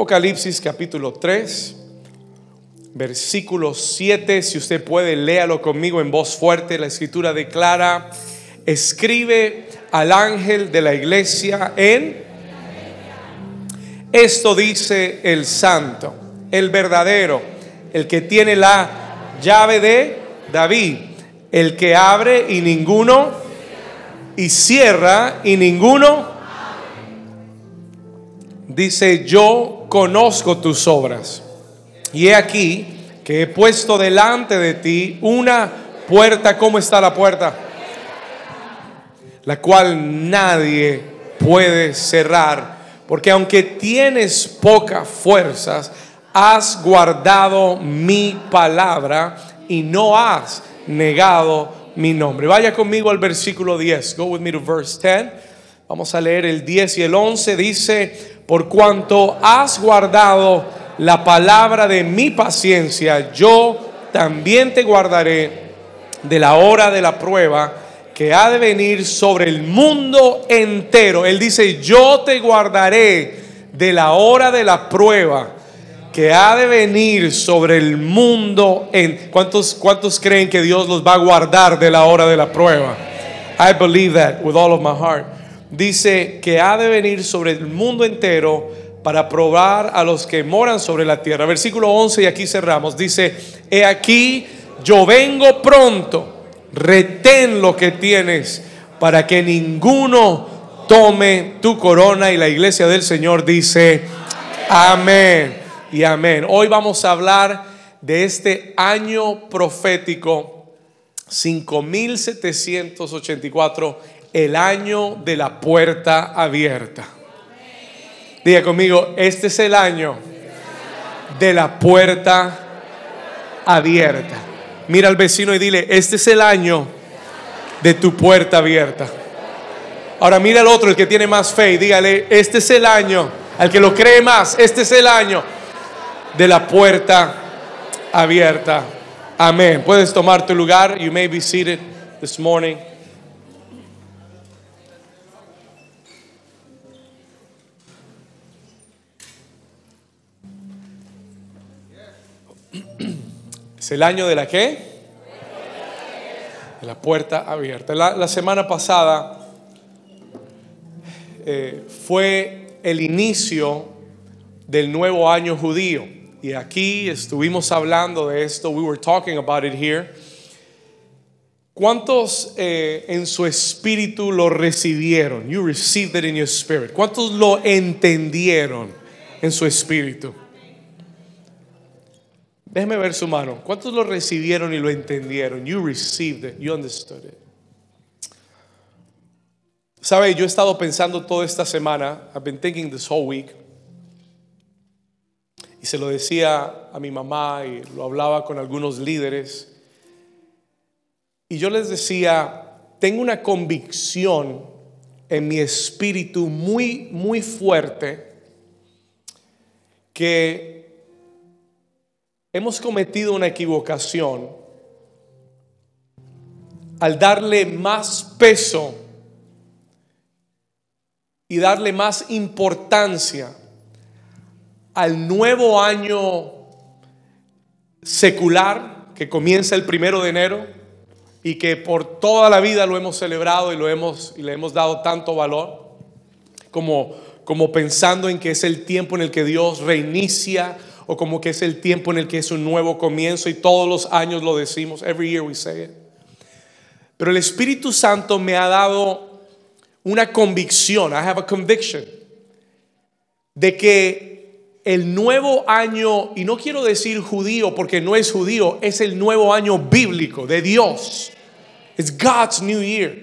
Apocalipsis capítulo 3, versículo 7. Si usted puede, léalo conmigo en voz fuerte. La escritura declara, escribe al ángel de la iglesia en... Esto dice el santo, el verdadero, el que tiene la llave de David, el que abre y ninguno, y cierra y ninguno. Dice, yo conozco tus obras. Y he aquí que he puesto delante de ti una puerta. ¿Cómo está la puerta? La cual nadie puede cerrar. Porque aunque tienes pocas fuerzas, has guardado mi palabra y no has negado mi nombre. Vaya conmigo al versículo 10. Go with me to verse 10. Vamos a leer el 10 y el 11. Dice, por cuanto has guardado la palabra de mi paciencia, yo también te guardaré de la hora de la prueba que ha de venir sobre el mundo entero. Él dice, yo te guardaré de la hora de la prueba que ha de venir sobre el mundo. En, ¿cuántos, ¿Cuántos creen que Dios los va a guardar de la hora de la prueba? I believe that with all of my heart. Dice que ha de venir sobre el mundo entero para probar a los que moran sobre la tierra. Versículo 11 y aquí cerramos. Dice, he aquí, yo vengo pronto retén lo que tienes para que ninguno tome tu corona. Y la iglesia del Señor dice, amén, y amén. Hoy vamos a hablar de este año profético 5784, el año de la puerta abierta. Diga conmigo, este es el año de la puerta abierta. Mira al vecino y dile, este es el año de tu puerta abierta. Ahora mira al otro, el que tiene más fe, y dígale, este es el año, al que lo cree más, este es el año de la puerta abierta. Amén. Puedes tomar tu lugar. You may be seated this morning. Es el año de la qué? De la puerta abierta. La, la semana pasada eh, fue el inicio del nuevo año judío. Y aquí estuvimos hablando de esto. We were talking about it here. ¿Cuántos eh, en su espíritu lo recibieron? You received it in your spirit. ¿Cuántos lo entendieron en su espíritu? Déjeme ver su mano. ¿Cuántos lo recibieron y lo entendieron? You received it. You understood it. Sabe, yo he estado pensando toda esta semana. I've been thinking this whole week. Y se lo decía a mi mamá y lo hablaba con algunos líderes. Y yo les decía, tengo una convicción en mi espíritu muy, muy fuerte que hemos cometido una equivocación al darle más peso y darle más importancia al nuevo año secular que comienza el primero de enero y que por toda la vida lo hemos celebrado y lo hemos y le hemos dado tanto valor como como pensando en que es el tiempo en el que Dios reinicia o como que es el tiempo en el que es un nuevo comienzo y todos los años lo decimos, every year we say it. Pero el Espíritu Santo me ha dado una convicción, I have a conviction, de que el nuevo año, y no quiero decir judío porque no es judío, es el nuevo año bíblico de Dios. It's God's New Year.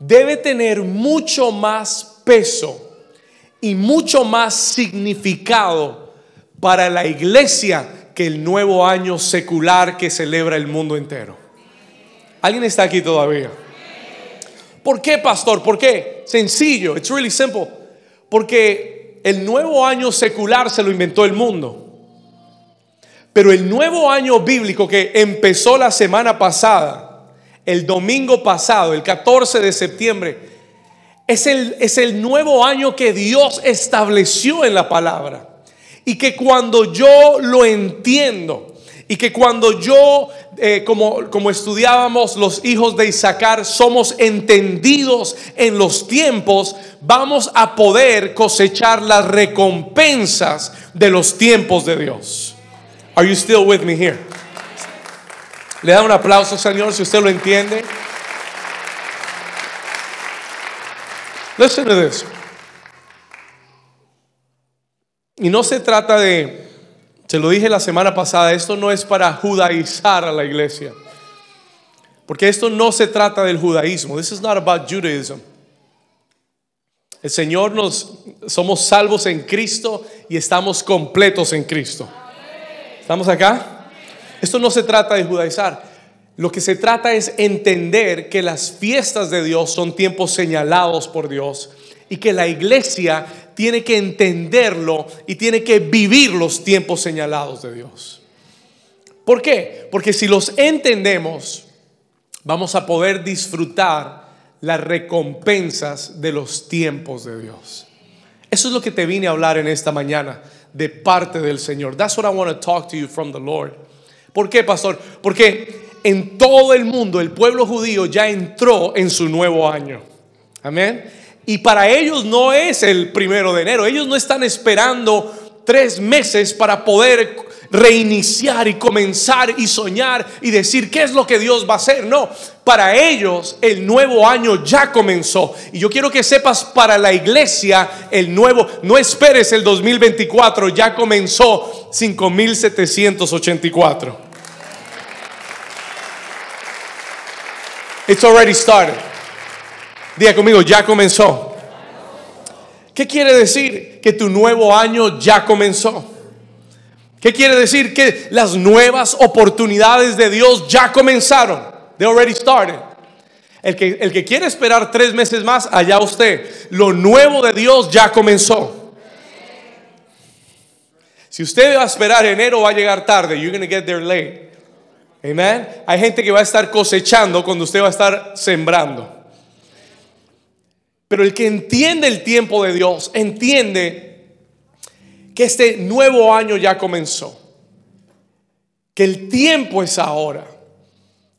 Debe tener mucho más peso y mucho más significado para la iglesia que el nuevo año secular que celebra el mundo entero. ¿Alguien está aquí todavía? ¿Por qué, pastor? ¿Por qué? Sencillo, it's really simple. Porque el nuevo año secular se lo inventó el mundo. Pero el nuevo año bíblico que empezó la semana pasada, el domingo pasado, el 14 de septiembre, es el, es el nuevo año que Dios estableció en la palabra. Y que cuando yo lo entiendo, y que cuando yo, eh, como, como estudiábamos los hijos de Isaacar, somos entendidos en los tiempos, vamos a poder cosechar las recompensas de los tiempos de Dios. Are you still with me here? Le da un aplauso, Señor, si usted lo entiende. Listen to this. Y no se trata de, se lo dije la semana pasada, esto no es para judaizar a la iglesia. Porque esto no se trata del judaísmo. This is not about Judaism. El Señor nos somos salvos en Cristo y estamos completos en Cristo. ¿Estamos acá? Esto no se trata de judaizar. Lo que se trata es entender que las fiestas de Dios son tiempos señalados por Dios y que la iglesia tiene que entenderlo y tiene que vivir los tiempos señalados de Dios. ¿Por qué? Porque si los entendemos, vamos a poder disfrutar las recompensas de los tiempos de Dios. Eso es lo que te vine a hablar en esta mañana de parte del Señor. That's what I want to talk to you from the Lord. ¿Por qué, pastor? Porque en todo el mundo el pueblo judío ya entró en su nuevo año. Amén. Y para ellos no es el primero de enero. Ellos no están esperando tres meses para poder reiniciar y comenzar y soñar y decir qué es lo que Dios va a hacer. No, para ellos el nuevo año ya comenzó. Y yo quiero que sepas para la iglesia el nuevo, no esperes el 2024, ya comenzó 5784. It's already started. Diga conmigo, ya comenzó. ¿Qué quiere decir? Que tu nuevo año ya comenzó. ¿Qué quiere decir? Que las nuevas oportunidades de Dios ya comenzaron. They already started. El que, el que quiere esperar tres meses más, allá usted. Lo nuevo de Dios ya comenzó. Si usted va a esperar enero, va a llegar tarde. You're going to get there late. Amen. Hay gente que va a estar cosechando cuando usted va a estar sembrando. Pero el que entiende el tiempo de Dios, entiende que este nuevo año ya comenzó. Que el tiempo es ahora.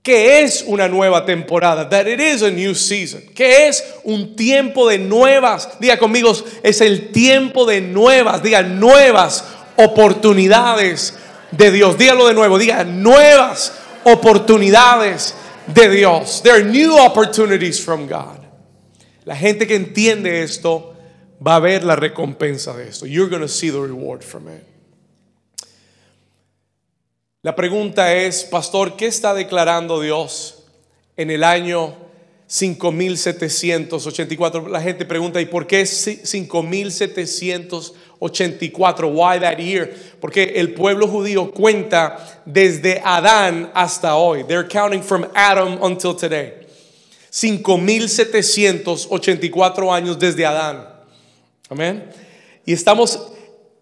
Que es una nueva temporada. That it is a new season. Que es un tiempo de nuevas. Diga conmigo, es el tiempo de nuevas. Diga nuevas oportunidades de Dios. Dígalo de nuevo. Diga nuevas oportunidades de Dios. There are new opportunities from God. La gente que entiende esto va a ver la recompensa de esto. You're going to see the reward from it. La pregunta es, pastor, ¿qué está declarando Dios en el año 5784? La gente pregunta, ¿y por qué 5784? Why that year? Porque el pueblo judío cuenta desde Adán hasta hoy. They're counting from Adam until today. 5784 años desde Adán. Amén. Y estamos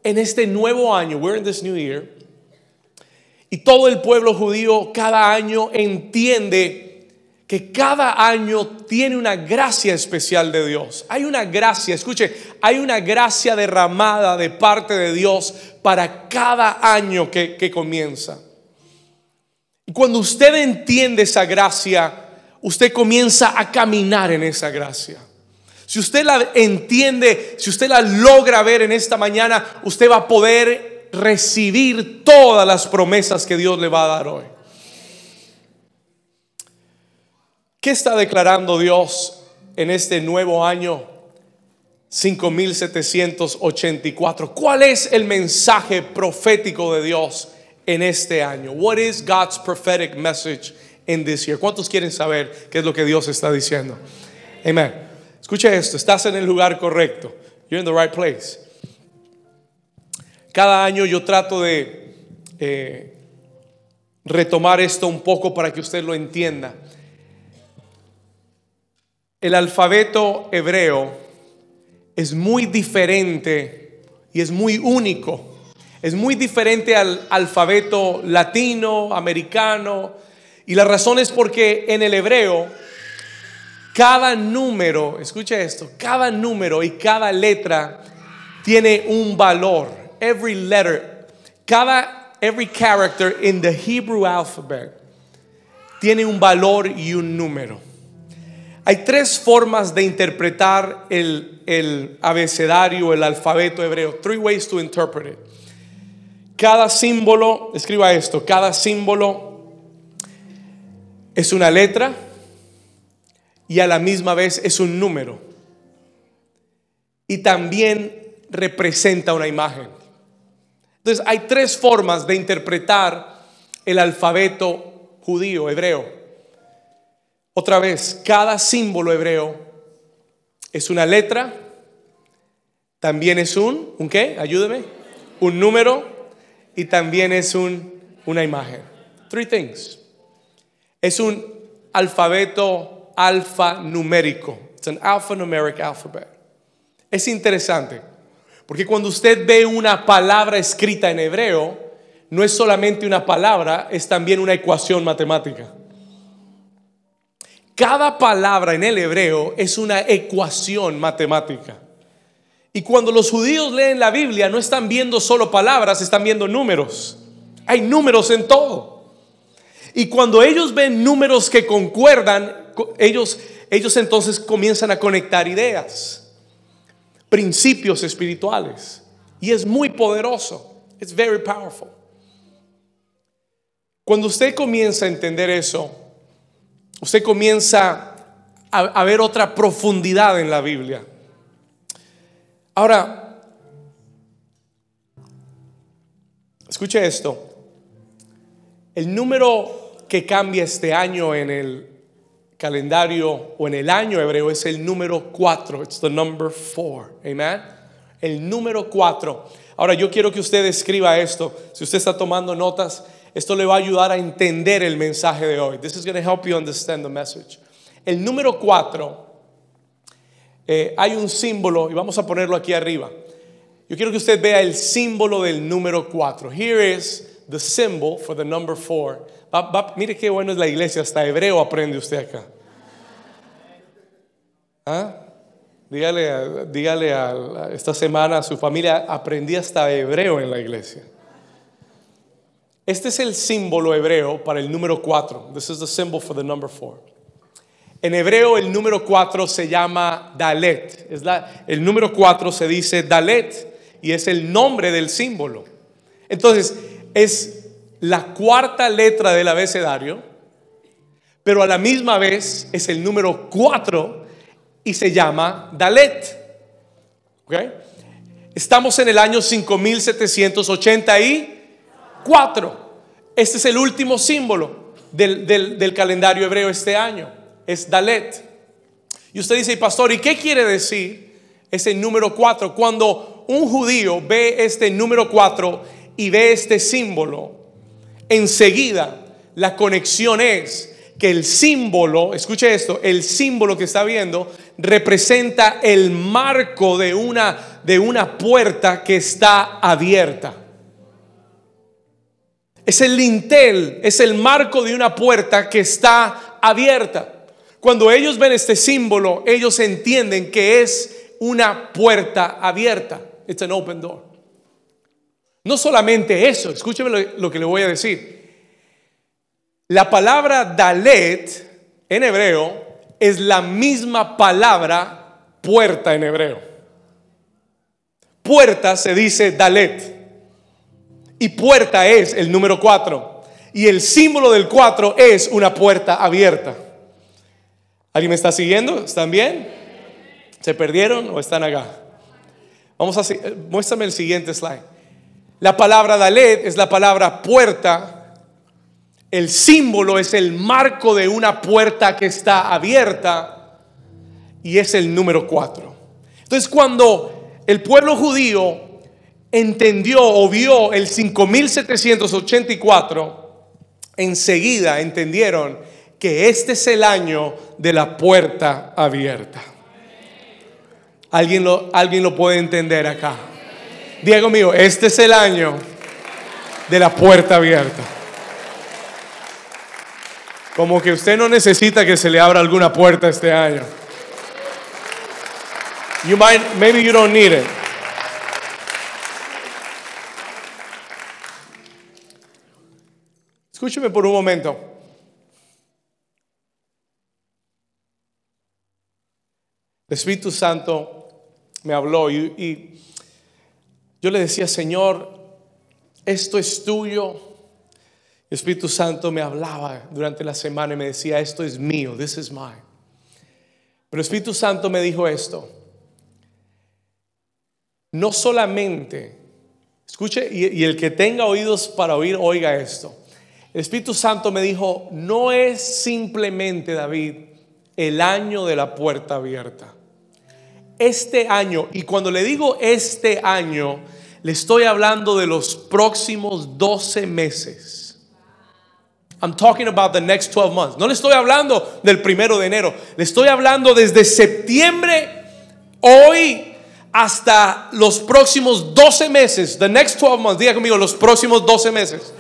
en este nuevo año, we're in this new year. Y todo el pueblo judío cada año entiende que cada año tiene una gracia especial de Dios. Hay una gracia, escuche, hay una gracia derramada de parte de Dios para cada año que, que comienza. Y cuando usted entiende esa gracia, usted comienza a caminar en esa gracia. Si usted la entiende, si usted la logra ver en esta mañana, usted va a poder recibir todas las promesas que Dios le va a dar hoy. ¿Qué está declarando Dios en este nuevo año 5784? ¿Cuál es el mensaje profético de Dios en este año? What is God's prophetic message in this. ¿Cuántos quieren saber qué es lo que Dios está diciendo? Amén. Escucha esto, estás en el lugar correcto. You're in the right place. Cada año yo trato de eh, retomar esto un poco para que usted lo entienda. El alfabeto hebreo es muy diferente y es muy único. Es muy diferente al alfabeto latino, americano, y la razón es porque en el hebreo, cada número, escucha esto, cada número y cada letra tiene un valor. every letter, cada every character in the Hebrew alphabet tiene un valor y un número. Hay tres formas de interpretar el, el abecedario, el alfabeto hebreo. Three ways to interpret it. Cada símbolo, escriba esto, cada símbolo es una letra y a la misma vez es un número. Y también representa una imagen. Entonces hay tres formas de interpretar el alfabeto judío, hebreo. Otra vez, cada símbolo hebreo es una letra, también es un, ¿un qué? Ayúdeme. Un número y también es un, una imagen. Three things. Es un alfabeto alfanumérico. It's an alphanumeric alphabet. Es interesante, porque cuando usted ve una palabra escrita en hebreo, no es solamente una palabra, es también una ecuación matemática. Cada palabra en el hebreo es una ecuación matemática. Y cuando los judíos leen la Biblia, no están viendo solo palabras, están viendo números. Hay números en todo. Y cuando ellos ven números que concuerdan, ellos, ellos entonces comienzan a conectar ideas, principios espirituales. Y es muy poderoso. It's very powerful. Cuando usted comienza a entender eso, usted comienza a, a ver otra profundidad en la Biblia. Ahora, escuche esto. El número que cambia este año en el calendario o en el año hebreo es el número 4. It's the number 4. Amen. El número 4. Ahora yo quiero que usted escriba esto. Si usted está tomando notas, esto le va a ayudar a entender el mensaje de hoy. This is going to help you understand the message. El número 4 eh, hay un símbolo, y vamos a ponerlo aquí arriba. Yo quiero que usted vea el símbolo del número 4. Here is the symbol for the number 4. Mire qué bueno es la iglesia, hasta hebreo aprende usted acá. ¿Ah? Dígale, dígale a, esta semana a su familia, aprendí hasta hebreo en la iglesia. Este es el símbolo hebreo para el número 4. This is the symbol for the number 4. En hebreo el número 4 se llama Dalet. Es la, el número 4 se dice Dalet y es el nombre del símbolo. Entonces es la cuarta letra del abecedario, pero a la misma vez es el número 4 y se llama Dalet. Estamos en el año 5784. Este es el último símbolo del, del calendario hebreo este año es Dalet. Y usted dice, pastor, ¿y qué quiere decir ese número 4? Cuando un judío ve este número 4 y ve este símbolo, enseguida la conexión es que el símbolo, escuche esto, el símbolo que está viendo representa el marco de una, de una puerta que está abierta. Es el lintel, es el marco de una puerta que está abierta. Cuando ellos ven este símbolo, ellos entienden que es una puerta abierta. It's an open door. No solamente eso, escúcheme lo, que le voy a decir. La palabra Dalet en hebreo es la misma palabra puerta en hebreo. Puerta se dice Dalet. Y puerta es el número 4. Y el símbolo del 4 es una puerta abierta. ¿Alguien me está siguiendo? ¿Están bien? ¿Se perdieron o están acá? Vamos a muéstrame el siguiente slide. La palabra Dalet es la palabra puerta. El símbolo es el marco de una puerta que está abierta y es el número 4. Entonces cuando el pueblo judío entendió o vio el 5784, enseguida entendieron que este es el año de la puerta abierta. ¿Alguien lo, alguien lo puede entender acá? Diego mío, este es el año de la puerta abierta. Como que usted no necesita que se le abra alguna puerta este año. You might, maybe you don't need it. Escúcheme por un momento. El Espíritu Santo me habló y yo le decía, Señor, esto es tuyo. El Espíritu Santo me hablaba durante la semana y me decía, esto es mío, this is mine. Pero el Espíritu Santo me dijo esto, no solamente, escuche, y, el que tenga oídos para oír, oiga esto. El Espíritu Santo me dijo, no es simplemente, David, el año de la puerta abierta. Este año, y cuando le digo este año, le estoy hablando de los próximos 12 meses. I'm talking about the next 12 months. No le estoy hablando del primero de enero. Le estoy hablando desde septiembre, hoy, hasta los próximos 12 meses. The next 12 months. Diga conmigo, los próximos 12 meses.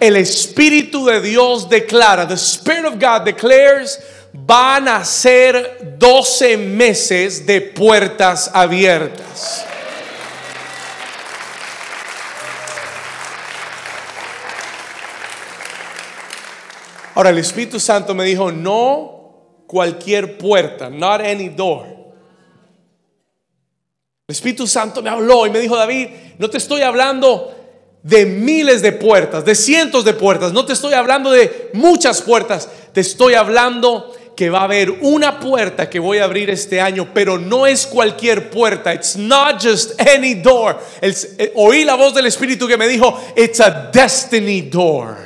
El Espíritu de Dios declara, the Spirit of God declares, van a ser 12 meses de puertas abiertas. Ahora el Espíritu Santo me dijo, no cualquier puerta, not any door. El Espíritu Santo me habló y me dijo, David, no te estoy hablando de miles de puertas, de cientos de puertas, no te estoy hablando de muchas puertas, te estoy hablando que va a haber una puerta que voy a abrir este año, pero no es cualquier puerta. It's not just any door. Eh, oí la voz del Espíritu que me dijo, it's a destiny door.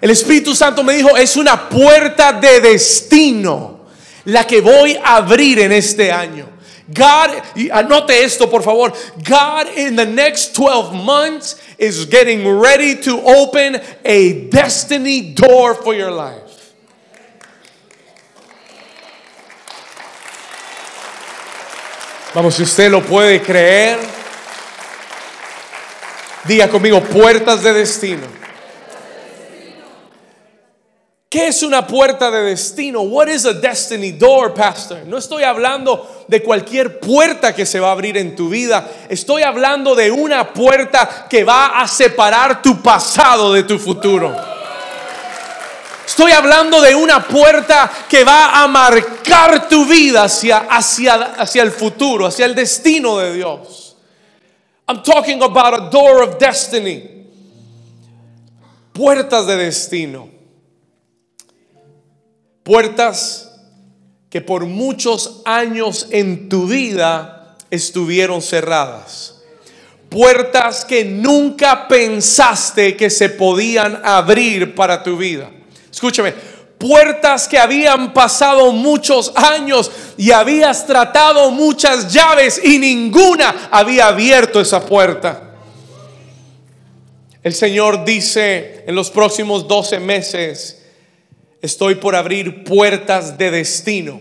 El Espíritu Santo me dijo, es una puerta de destino la que voy a abrir en este año. God, anote esto por favor. God in the next 12 months is getting ready to open a destiny door for your life. Vamos, si usted lo puede creer, diga conmigo, puertas de destino. ¿Qué es una puerta de destino? What is a destiny door, pastor? No estoy hablando de cualquier puerta que se va a abrir en tu vida. Estoy hablando de una puerta que va a separar tu pasado de tu futuro. Estoy hablando de una puerta que va a marcar tu vida hacia, hacia, hacia el futuro, hacia el destino de Dios. I'm talking about a door of destiny. Puertas de destino. Puertas que por muchos años en tu vida estuvieron cerradas. Puertas que nunca pensaste que se podían abrir para tu vida. Escúchame, puertas que habían pasado muchos años y habías tratado muchas llaves y ninguna había abierto esa puerta. El Señor dice en los próximos 12 meses, Estoy por abrir puertas de destino.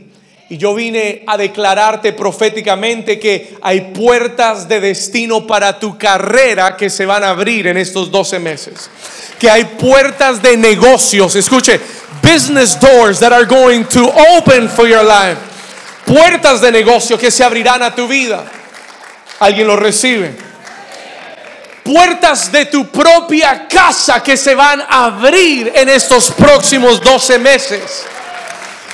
Y yo vine a declararte proféticamente que hay puertas de destino para tu carrera que se van a abrir en estos 12 meses. Que hay puertas de negocios, escuche, business doors that are going to open for your life. Puertas de negocio que se abrirán a tu vida. ¿Alguien lo recibe? puertas de tu propia casa que se van a abrir en estos próximos 12 meses.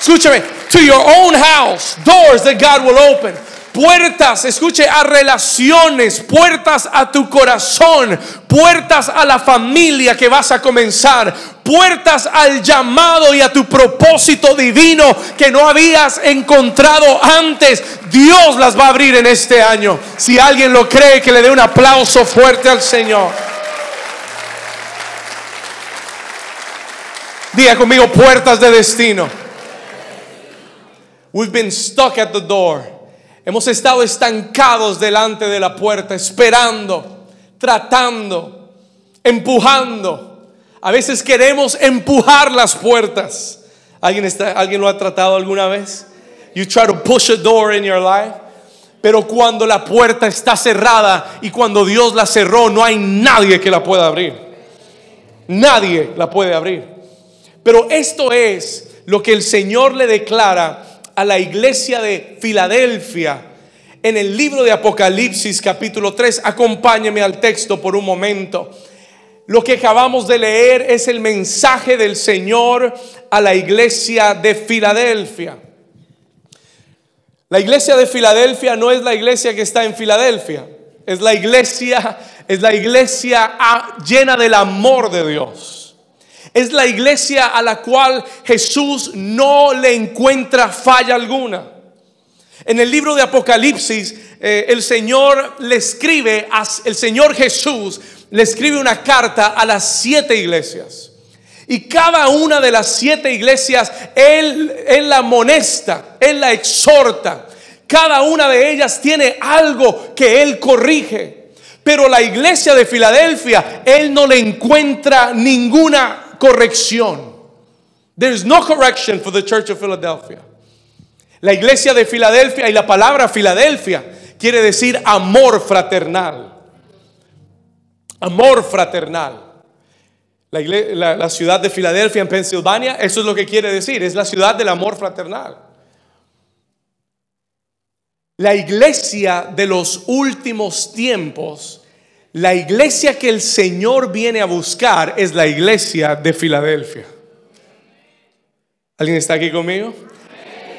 Escúchame, to your own house, doors that God will open. Puertas, escuche, a relaciones, puertas a tu corazón, puertas a la familia que vas a comenzar, puertas al llamado y a tu propósito divino que no habías encontrado antes. Dios las va a abrir en este año. Si alguien lo cree, que le dé un aplauso fuerte al Señor. Diga conmigo, puertas de destino. We've been stuck at the door. Hemos estado estancados delante de la puerta, esperando, tratando, empujando. A veces queremos empujar las puertas. ¿Alguien, está, ¿Alguien lo ha tratado alguna vez? You try to push a door in your life. Pero cuando la puerta está cerrada y cuando Dios la cerró, no hay nadie que la pueda abrir. Nadie la puede abrir. Pero esto es lo que el Señor le declara a la iglesia de Filadelfia en el libro de Apocalipsis capítulo 3. Acompáñeme al texto por un momento. Lo que acabamos de leer es el mensaje del Señor a la iglesia de Filadelfia. La iglesia de Filadelfia no es la iglesia que está en Filadelfia, es la iglesia, es la iglesia ah, llena del amor de Dios. Es la iglesia a la cual Jesús no le encuentra falla alguna. En el libro de Apocalipsis, eh, el Señor le escribe, el Señor Jesús le escribe una carta a las siete iglesias. Y cada una de las siete iglesias, Él, él la amonesta, Él la exhorta. Cada una de ellas tiene algo que Él corrige. Pero la iglesia de Filadelfia, Él no le encuentra ninguna corrección. There is no correction for the church of Philadelphia. La iglesia de Filadelfia y la palabra Filadelfia quiere decir amor fraternal. Amor fraternal. La, ciudad de Filadelfia en Pensilvania, eso es lo que quiere decir, es la ciudad del amor fraternal. La iglesia de los últimos tiempos, la iglesia que el Señor viene a buscar es la iglesia de Filadelfia. ¿Alguien está aquí conmigo?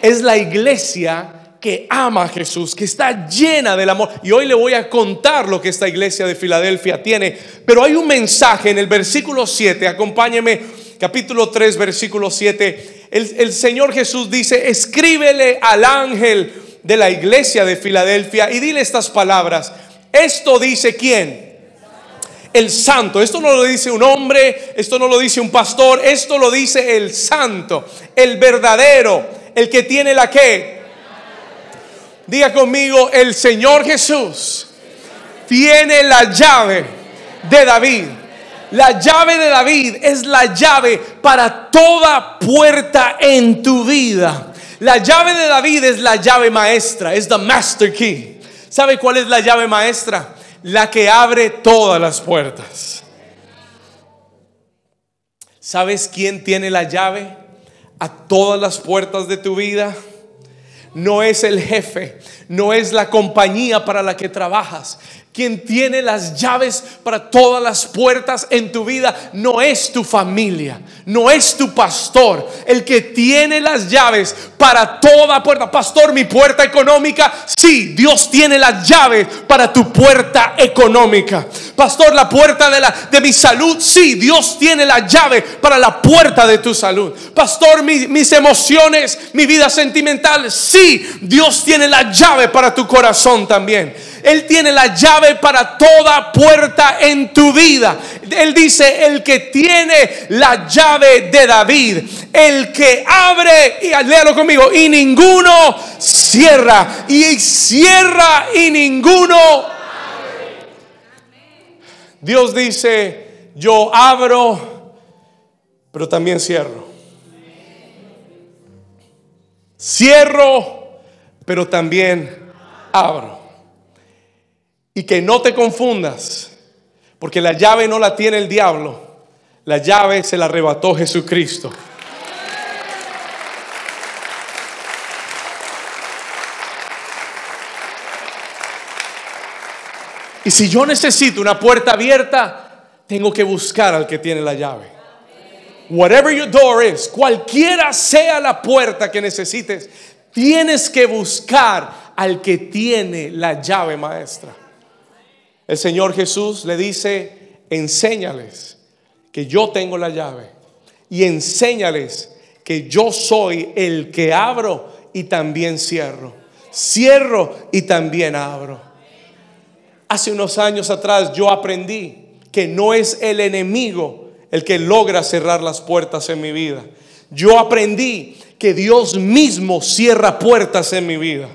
Es la iglesia que ama a Jesús, que está llena del amor. Y hoy le voy a contar lo que esta iglesia de Filadelfia tiene. Pero hay un mensaje en el versículo 7, acompáñeme, capítulo 3, versículo 7. El, el Señor Jesús dice, escríbele al ángel de la iglesia de Filadelfia y dile estas palabras. Esto dice quién? El santo. Esto no lo dice un hombre, esto no lo dice un pastor, esto lo dice el santo, el verdadero, el que tiene la que Diga conmigo, el Señor Jesús tiene la llave de David. La llave de David es la llave para toda puerta en tu vida. La llave de David es la llave maestra, es the master key. ¿Sabe cuál es la llave maestra? La que abre todas las puertas. ¿Sabes quién tiene la llave a todas las puertas de tu vida? no es el jefe, no es la compañía para la que trabajas, quien tiene las llaves para todas las puertas en tu vida no es tu familia, no es tu pastor. El que tiene las llaves para toda puerta. Pastor, mi puerta económica. Sí, Dios tiene las llaves para tu puerta económica. Pastor, la puerta de, la, de mi salud. Sí, Dios tiene la llave para la puerta de tu salud. Pastor, mis emociones, mi vida sentimental. Sí, Dios tiene la llave para tu corazón también. Él tiene la llave para toda puerta en tu vida. Él dice, el que tiene la llave de David, el que abre, y léalo conmigo, y ninguno cierra, y cierra y ninguno. Dios dice, yo abro, pero también cierro. Cierro, pero también abro. Y que no te confundas, porque la llave no la tiene el diablo, la llave se la arrebató Jesucristo. Y si yo necesito una puerta abierta, tengo que buscar al que tiene la llave. Whatever your door is, cualquiera sea la puerta que necesites, tienes que buscar al que tiene la llave maestra. El Señor Jesús le dice, enséñales que yo tengo la llave y enséñales que yo soy el que abro y también cierro. Cierro y también abro. Hace unos años atrás yo aprendí que no es el enemigo el que logra cerrar las puertas en mi vida. Yo aprendí que Dios mismo cierra puertas en mi vida.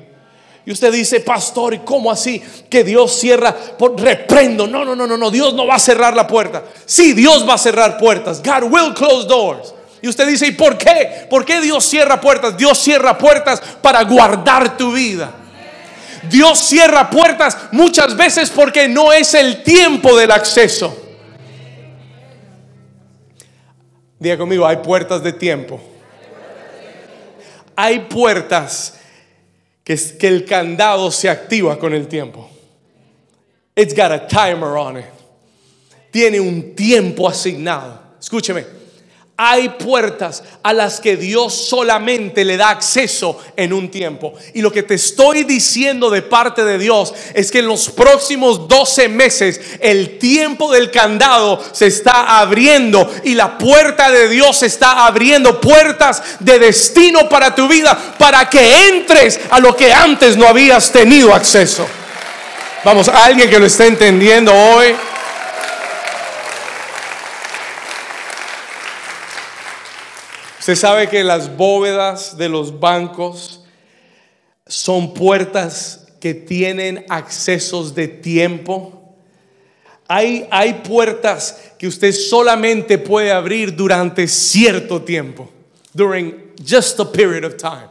Y usted dice, pastor, ¿y cómo así? Que Dios cierra, por, reprendo. No, no, no, no, no, Dios no va a cerrar la puerta. Sí, Dios va a cerrar puertas. God will close doors. Y usted dice, ¿y por qué? ¿Por qué Dios cierra puertas? Dios cierra puertas para guardar tu vida. Dios cierra puertas muchas veces porque no es el tiempo del acceso. Diga conmigo, hay puertas de tiempo. Hay puertas que, el candado se activa con el tiempo. It's got a timer on it. tiene un tiempo asignado. Escúcheme. Hay puertas a las que Dios solamente le da acceso en un tiempo. Y lo que te estoy diciendo de parte de Dios es que en los próximos 12 meses el tiempo del candado se está abriendo y la puerta de Dios se está abriendo puertas de destino para tu vida para que entres a lo que antes no habías tenido acceso. Vamos, alguien que lo esté entendiendo hoy. Usted sabe que las bóvedas de los bancos son puertas que tienen accesos de tiempo. Hay, hay puertas que usted solamente puede abrir durante cierto tiempo. During just a period of time.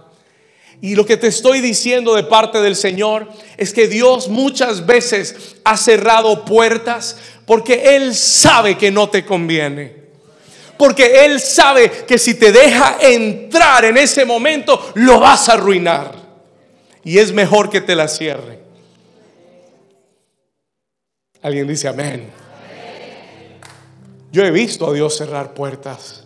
Y lo que te estoy diciendo de parte del Señor es que Dios muchas veces ha cerrado puertas porque Él sabe que no te conviene. Porque Él sabe que si te deja entrar en ese momento, lo vas a arruinar. Y es mejor que te la cierre. Alguien dice amén. Yo he visto a Dios cerrar puertas.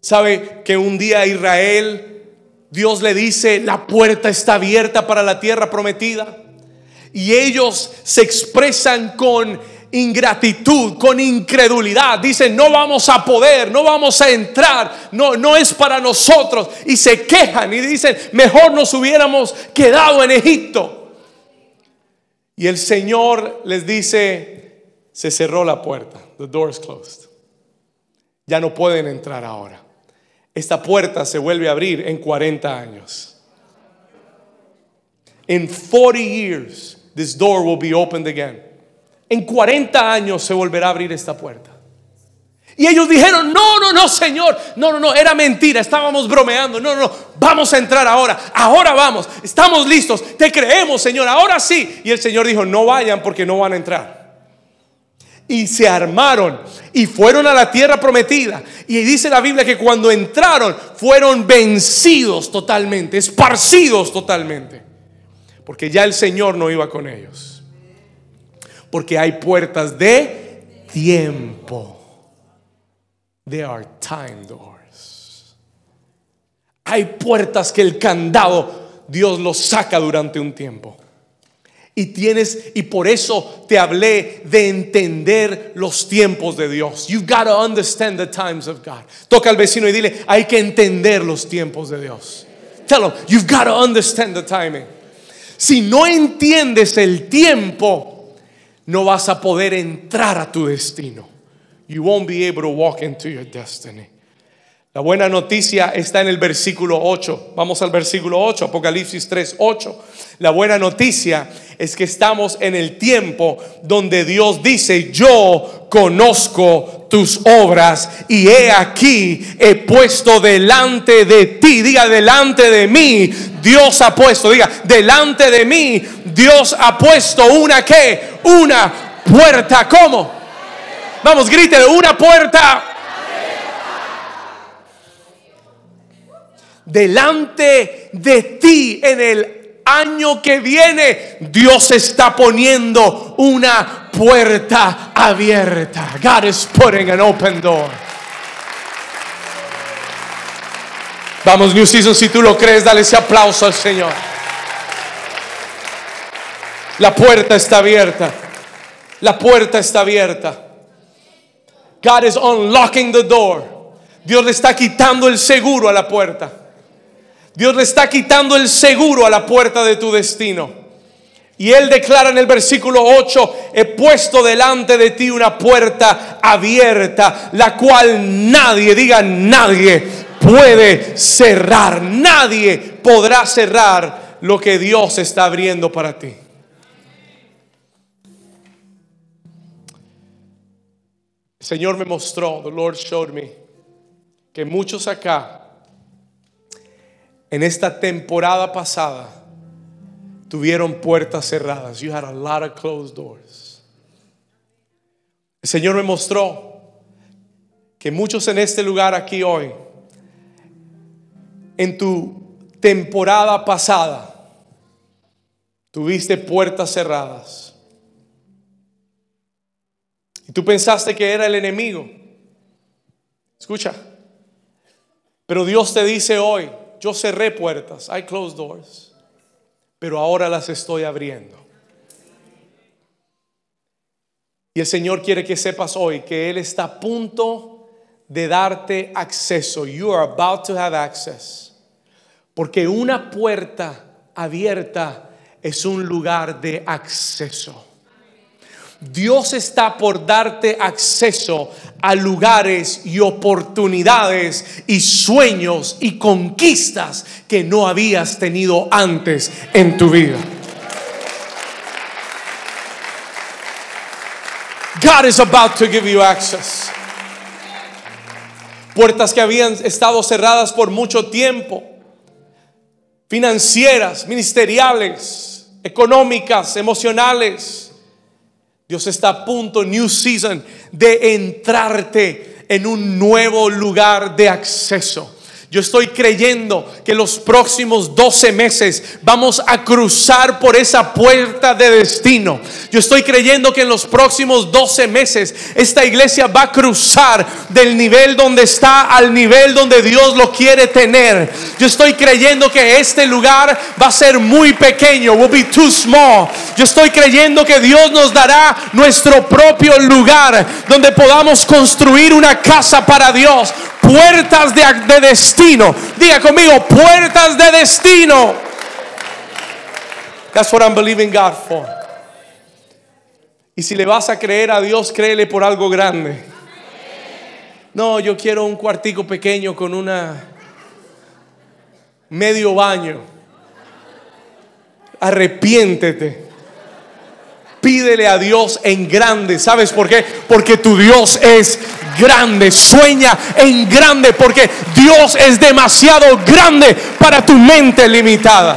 ¿Sabe que un día Israel, Dios le dice, la puerta está abierta para la tierra prometida? Y ellos se expresan con ingratitud, con incredulidad. Dicen, no vamos a poder, no vamos a entrar, no, no es para nosotros. Y se quejan y dicen, mejor nos hubiéramos quedado en Egipto. Y el Señor les dice, se cerró la puerta, the door is closed. Ya no pueden entrar ahora. Esta puerta se vuelve a abrir en 40 años. In 40 years, this door will be opened again en 40 años se volverá a abrir esta puerta. Y ellos dijeron, no, no, no, Señor, no, no, no, era mentira, estábamos bromeando, no, no, vamos a entrar ahora, ahora vamos, estamos listos, te creemos, Señor, ahora sí. Y el Señor dijo, no vayan porque no van a entrar. Y se armaron y fueron a la tierra prometida. Y dice la Biblia que cuando entraron fueron vencidos totalmente, esparcidos totalmente, porque ya el Señor no iba con ellos. Porque hay puertas de tiempo. There are time doors. Hay puertas que el candado Dios los saca durante un tiempo. Y tienes, y por eso te hablé de entender los tiempos de Dios. You gotta understand the times of God. Toca al vecino y dile, hay que entender los tiempos de Dios. Tell him, you've gotta understand the timing. Si no entiendes el tiempo, no vas a poder entrar a tu destino. You won't be able to walk into your destiny. La buena noticia está en el versículo 8. Vamos al versículo 8, Apocalipsis 3, 8. La buena noticia es que estamos en el tiempo donde Dios dice, yo conozco tus obras y he aquí, he puesto delante de ti, diga delante de mí, Dios ha puesto, diga delante de mí, Dios ha puesto una que, una puerta, ¿cómo? Vamos, grite, una puerta. Delante de ti en el año que viene, Dios está poniendo una puerta abierta. God is putting an open door. Vamos, New Season, si tú lo crees, dale ese aplauso al Señor. La puerta está abierta. La puerta está abierta. God is unlocking the door. Dios le está quitando el seguro a la puerta. Dios le está quitando el seguro a la puerta de tu destino. Y él declara en el versículo 8, he puesto delante de ti una puerta abierta, la cual nadie, diga nadie, puede cerrar. Nadie podrá cerrar lo que Dios está abriendo para ti. Señor me mostró, the Lord showed me, que muchos acá, en esta temporada pasada, tuvieron puertas cerradas. You had a lot of closed doors. El Señor me mostró que muchos en este lugar aquí hoy, en tu temporada pasada, tuviste puertas cerradas Y tú pensaste que era el enemigo. Escucha. Pero Dios te dice hoy, yo cerré puertas, I closed doors, pero ahora las estoy abriendo. Y el Señor quiere que sepas hoy que Él está a punto de darte acceso. You are about to have access. Porque una puerta abierta es un lugar de acceso. Dios está por darte acceso a lugares y oportunidades y sueños y conquistas que no habías tenido antes en tu vida. God is about to give you access. Puertas que habían estado cerradas por mucho tiempo, financieras, ministeriales, económicas, emocionales Dios está a punto, new season, de entrarte en un nuevo lugar de acceso. Yo estoy creyendo que los próximos 12 meses vamos a cruzar por esa puerta de destino. Yo estoy creyendo que en los próximos 12 meses esta iglesia va a cruzar del nivel donde está al nivel donde Dios lo quiere tener. Yo estoy creyendo que este lugar va a ser muy pequeño, will be too small. Yo estoy creyendo que Dios nos dará nuestro propio lugar donde podamos construir una casa para Dios puertas de, destino. Diga conmigo, puertas de destino. That's what I'm believing God for. Y si le vas a creer a Dios, créele por algo grande. No, yo quiero un cuartico pequeño con una medio baño. Arrepiéntete. Pídele a Dios en grande. ¿Sabes por qué? Porque tu Dios es grande. Sueña en grande porque Dios es demasiado grande para tu mente limitada.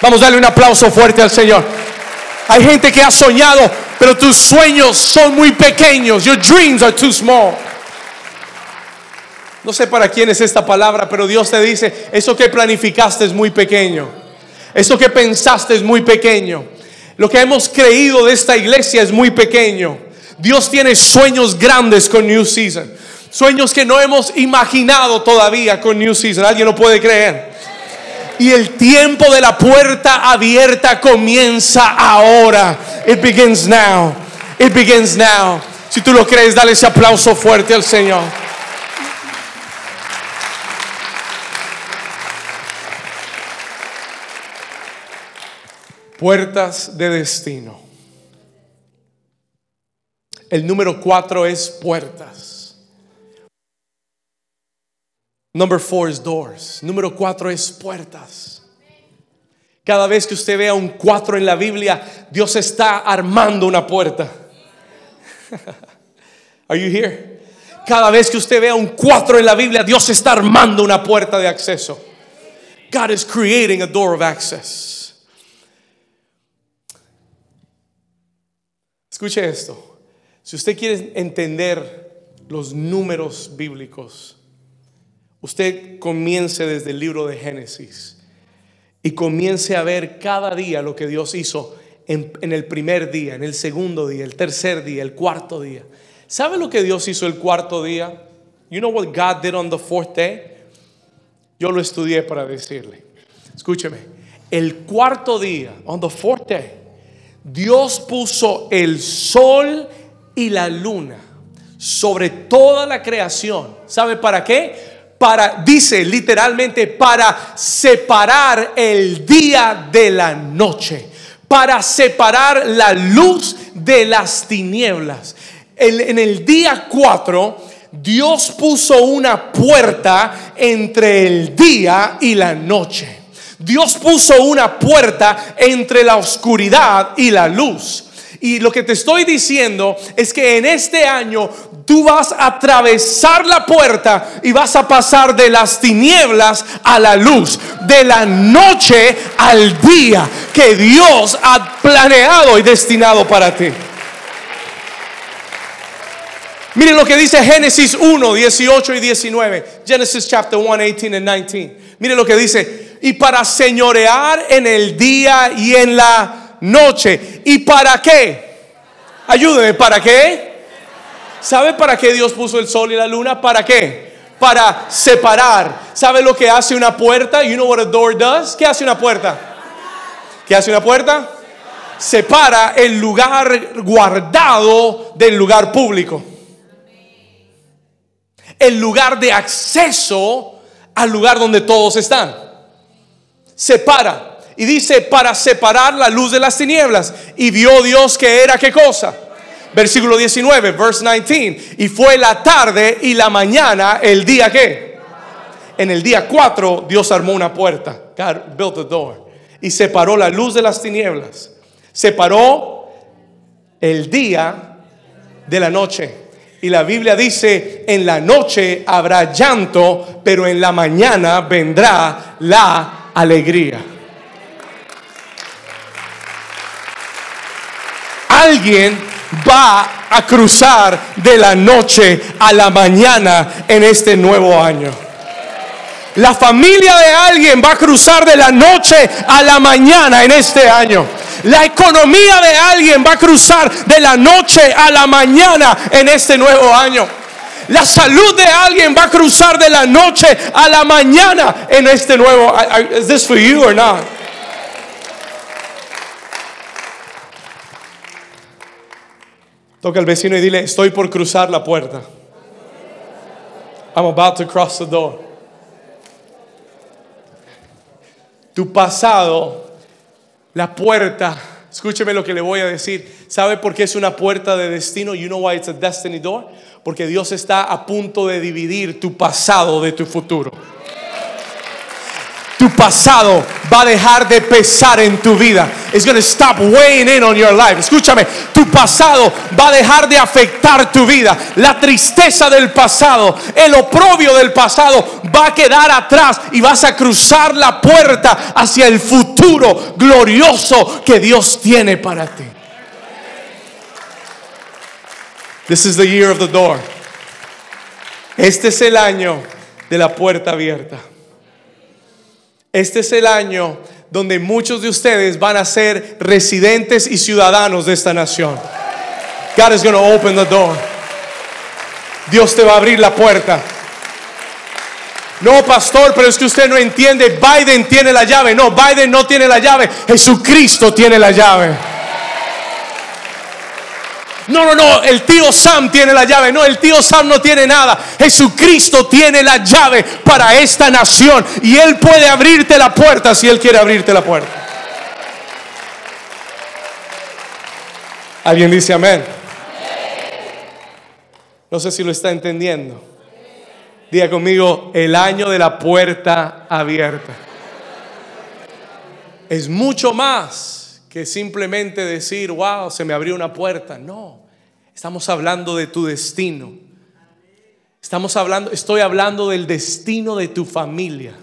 Vamos a darle un aplauso fuerte al Señor. Hay gente que ha soñado, pero tus sueños son muy pequeños. Your dreams are too small. No sé para quién es esta palabra, pero Dios te dice, eso que planificaste es muy pequeño. Eso que pensaste es muy pequeño. Lo que hemos creído de esta iglesia es muy pequeño. Dios tiene sueños grandes con New Season. Sueños que no hemos imaginado todavía con New Season. ¿Alguien lo puede creer? Y el tiempo de la puerta abierta comienza ahora. It begins now. It begins now. Si tú lo crees, dale ese aplauso fuerte al Señor. Puertas de destino. El número cuatro es puertas. Number four is doors. Número cuatro es puertas. Cada vez que usted vea un cuatro en la Biblia, Dios está armando una puerta. Are you here? Cada vez que usted vea un cuatro en la Biblia, Dios está armando una puerta de acceso. God is creating a door of access. Escuche esto. Si usted quiere entender los números bíblicos, usted comience desde el libro de Génesis y comience a ver cada día lo que Dios hizo en, el primer día, en el segundo día, el tercer día, el cuarto día. ¿Sabe lo que Dios hizo el cuarto día? You know what God did on the fourth day? Yo lo estudié para decirle. Escúcheme. El cuarto día, on the fourth day, Dios puso el sol y la luna sobre toda la creación. ¿Sabe para qué? Para, dice literalmente, para separar el día de la noche, para separar la luz de las tinieblas. En, el día 4, Dios puso una puerta entre el día y la noche. Dios puso una puerta entre la oscuridad y la luz. Y lo que te estoy diciendo es que en este año tú vas a atravesar la puerta y vas a pasar de las tinieblas a la luz, de la noche al día que Dios ha planeado y destinado para ti. Miren lo que dice Génesis 1, 18 y 19. Genesis chapter 1, 18 and 19. Miren lo que dice y para señorear en el día y en la noche. ¿Y para qué? Ayúdeme, ¿para qué? ¿Sabe para qué Dios puso el sol y la luna? ¿Para qué? Para separar. ¿Sabe lo que hace una puerta? You know what a door does? ¿Qué hace una puerta? ¿Qué hace una puerta? Separa el lugar guardado del lugar público. El lugar de acceso al lugar donde todos están. Separa. Y dice, para separar la luz de las tinieblas. Y vio Dios que era qué cosa. Versículo 19, verse 19. Y fue la tarde y la mañana, el día que. En el día 4, Dios armó una puerta. God built door. Y separó la luz de las tinieblas. Separó el día de la noche. Y la Biblia dice, en la noche habrá llanto, pero en la mañana vendrá la alegría. alguien va a cruzar de la noche a la mañana en este nuevo año. La familia de alguien va a cruzar de la noche a la mañana en este año. La economía de alguien va a cruzar de la noche a la mañana en este nuevo año. La salud de alguien va a cruzar de la noche a la mañana en este nuevo. Is this for you or not? Toca al vecino y dile, estoy por cruzar la puerta. I'm about to cross the door. Tu pasado, la puerta, escúcheme lo que le voy a decir. ¿Sabe por qué es una puerta de destino? You know why it's a destiny door? Porque Dios está a punto de dividir tu pasado de tu futuro tu pasado va a dejar de pesar en tu vida. It's going to stop weighing in on your life. Escúchame, tu pasado va a dejar de afectar tu vida. La tristeza del pasado, el oprobio del pasado va a quedar atrás y vas a cruzar la puerta hacia el futuro glorioso que Dios tiene para ti. This is the year of the door. Este es el año de la puerta abierta. Este es el año donde muchos de ustedes van a ser residentes y ciudadanos de esta nación. God is going to open the door. Dios te va a abrir la puerta. No, pastor, pero es que usted no entiende. Biden tiene la llave. No, Biden no tiene la llave. Jesucristo tiene la llave. No, no, no, el tío Sam tiene la llave. No, el tío Sam no tiene nada. Jesucristo tiene la llave para esta nación. Y Él puede abrirte la puerta si Él quiere abrirte la puerta. ¿Alguien dice amén? No sé si lo está entendiendo. Diga conmigo, el año de la puerta abierta. Es mucho más que simplemente decir, wow, se me abrió una puerta. No, estamos hablando de tu destino. Estamos hablando, estoy hablando del destino de tu familia.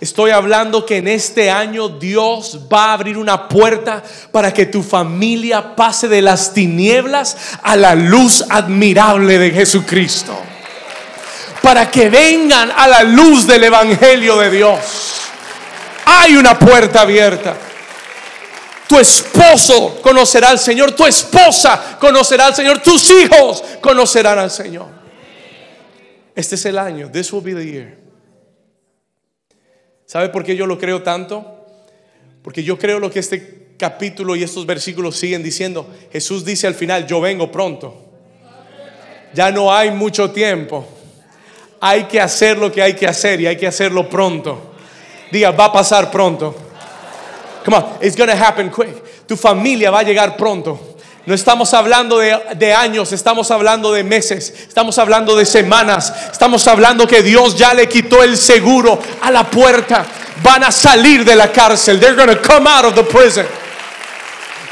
Estoy hablando que en este año Dios va a abrir una puerta para que tu familia pase de las tinieblas a la luz admirable de Jesucristo. Para que vengan a la luz del Evangelio de Dios. Hay una puerta abierta. Tu esposo conocerá al Señor, tu esposa conocerá al Señor, tus hijos conocerán al Señor. Este es el año. This will be the year. ¿Sabe por qué yo lo creo tanto? Porque yo creo lo que este capítulo y estos versículos siguen diciendo. Jesús dice al final, yo vengo pronto. Ya no hay mucho tiempo. Hay que hacer lo que hay que hacer y hay que hacerlo pronto. Diga, va a pasar pronto. Come on, it's gonna happen quick. Tu familia va a llegar pronto. No estamos hablando de, de, años, estamos hablando de meses, estamos hablando de semanas, estamos hablando que Dios ya le quitó el seguro a la puerta. Van a salir de la cárcel. They're gonna come out of the prison.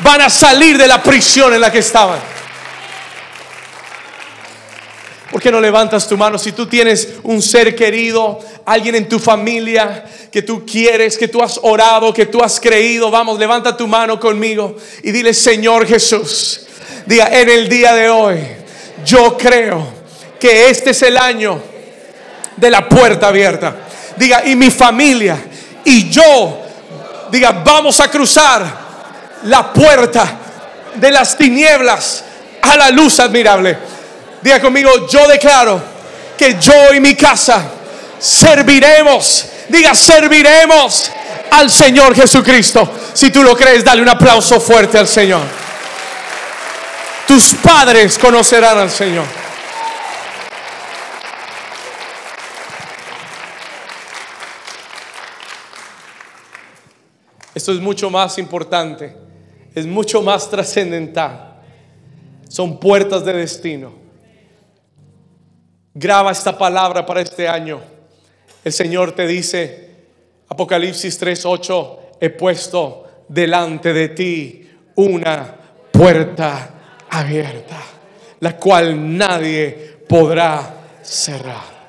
Van a salir de la prisión en la que estaban. ¿Por qué no levantas tu mano si tú tienes un ser querido, alguien en tu familia que tú quieres, que tú has orado, que tú has creído? Vamos, levanta tu mano conmigo y dile, Señor Jesús, diga, en el día de hoy, yo creo que este es el año de la puerta abierta. Diga, y mi familia y yo, diga, vamos a cruzar la puerta de las tinieblas a la luz admirable. Diga conmigo, yo declaro que yo y mi casa serviremos. Diga, serviremos al Señor Jesucristo. Si tú lo crees, dale un aplauso fuerte al Señor. Tus padres conocerán al Señor. Esto es mucho más importante, es mucho más trascendental. Son puertas de destino. Graba esta palabra para este año. El Señor te dice, Apocalipsis 3:8, he puesto delante de ti una puerta abierta, la cual nadie podrá cerrar.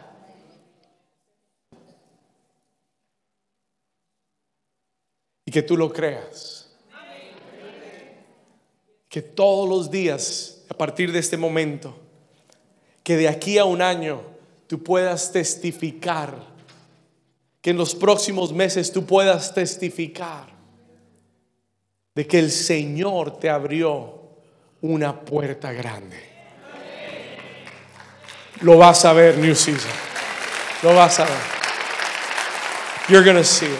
Y que tú lo creas. Que todos los días, a partir de este momento, que de aquí a un año tú puedas testificar, que en los próximos meses tú puedas testificar de que el Señor te abrió una puerta grande. Lo vas a ver, New Season. Lo vas a ver. You're going to see it.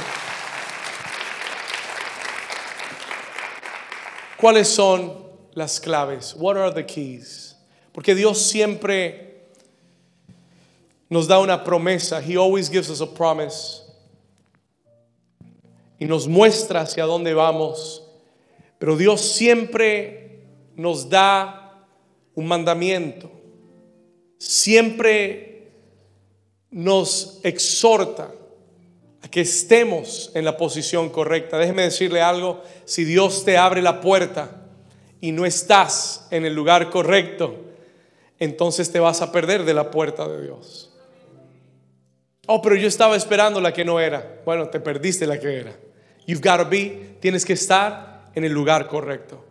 ¿Cuáles son las claves? What are the keys? Porque Dios siempre nos da una promesa. He always gives us a promise. Y nos muestra hacia dónde vamos. Pero Dios siempre nos da un mandamiento. Siempre nos exhorta a que estemos en la posición correcta. Déjeme decirle algo, si Dios te abre la puerta y no estás en el lugar correcto, entonces te vas a perder de la puerta de Dios. Oh, pero yo estaba esperando la que no era. Bueno, te perdiste la que era. You've got to be, tienes que estar en el lugar correcto.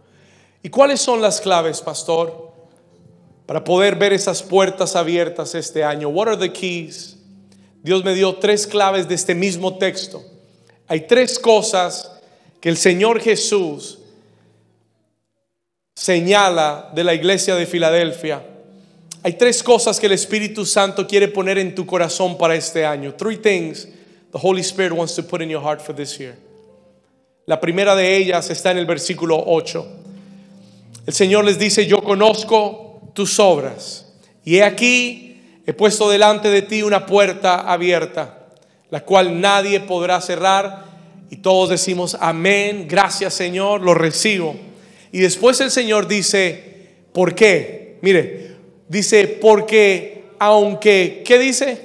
¿Y cuáles son las claves, pastor, para poder ver esas puertas abiertas este año? What are the keys? Dios me dio tres claves de este mismo texto. Hay tres cosas que el Señor Jesús señala de la iglesia de Filadelfia. Hay tres cosas que el Espíritu Santo quiere poner en tu corazón para este año. Three things the Holy Spirit wants to put in your heart for this year. La primera de ellas está en el versículo 8. El Señor les dice, yo conozco tus obras. Y he aquí He puesto delante de ti una puerta abierta, la cual nadie podrá cerrar. Y todos decimos, amén, gracias Señor, lo recibo. Y después el Señor dice, ¿por qué? Mire, dice, porque aunque, ¿qué dice?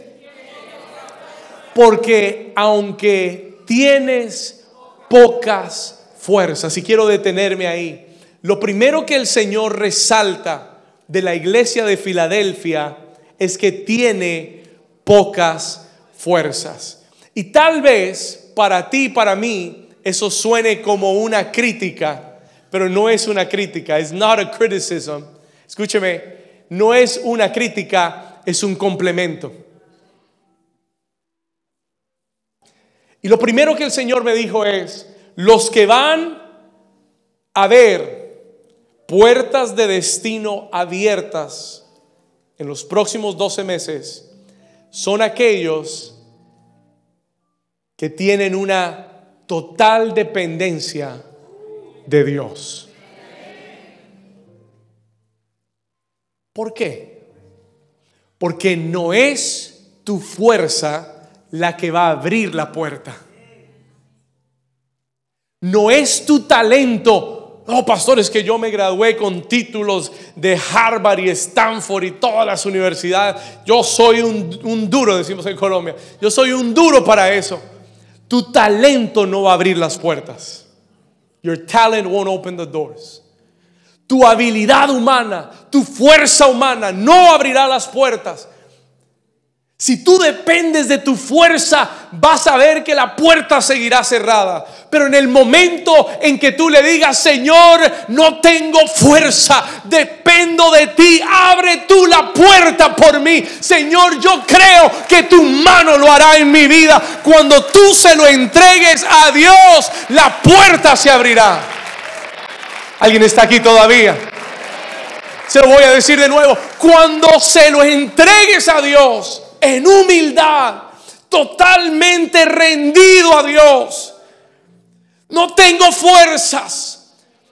Porque aunque tienes pocas fuerzas, y quiero detenerme ahí, lo primero que el Señor resalta de la iglesia de Filadelfia es que tiene pocas fuerzas. Y tal vez para ti para mí eso suene como una crítica, pero no es una crítica, es not a criticism. Escúcheme, no es una crítica, es un complemento. Y lo primero que el Señor me dijo es, los que van a ver puertas de destino abiertas en los próximos 12 meses son aquellos que tienen una total dependencia de Dios. ¿Por qué? Porque no es tu fuerza la que va a abrir la puerta. No es tu talento no, pastores, que yo me gradué con títulos de Harvard y Stanford y todas las universidades. Yo soy un, un, duro, decimos en Colombia. Yo soy un duro para eso. Tu talento no va a abrir las puertas. Your talent won't open the doors. Tu habilidad humana, tu fuerza humana no abrirá las puertas. Si tú dependes de tu fuerza, vas a ver que la puerta seguirá cerrada. Pero en el momento en que tú le digas, Señor, no tengo fuerza, dependo de ti, abre tú la puerta por mí. Señor, yo creo que tu mano lo hará en mi vida. Cuando tú se lo entregues a Dios, la puerta se abrirá. ¿Alguien está aquí todavía? Se lo voy a decir de nuevo. Cuando se lo entregues a Dios en humildad, totalmente rendido a Dios. No tengo fuerzas.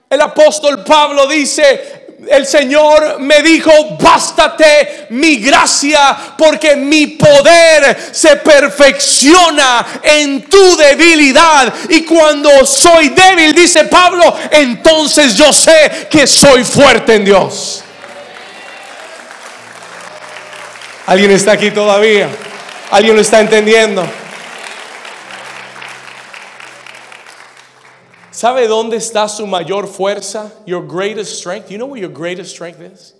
El apóstol Pablo dice, el Señor me dijo, bástate mi gracia, porque mi poder se perfecciona en tu debilidad. Y cuando soy débil, dice Pablo, entonces yo sé que soy fuerte en Dios. ¿Alguien está aquí todavía? ¿Alguien lo está entendiendo? ¿Sabe dónde está su mayor fuerza? Your greatest strength. You know what your greatest strength is?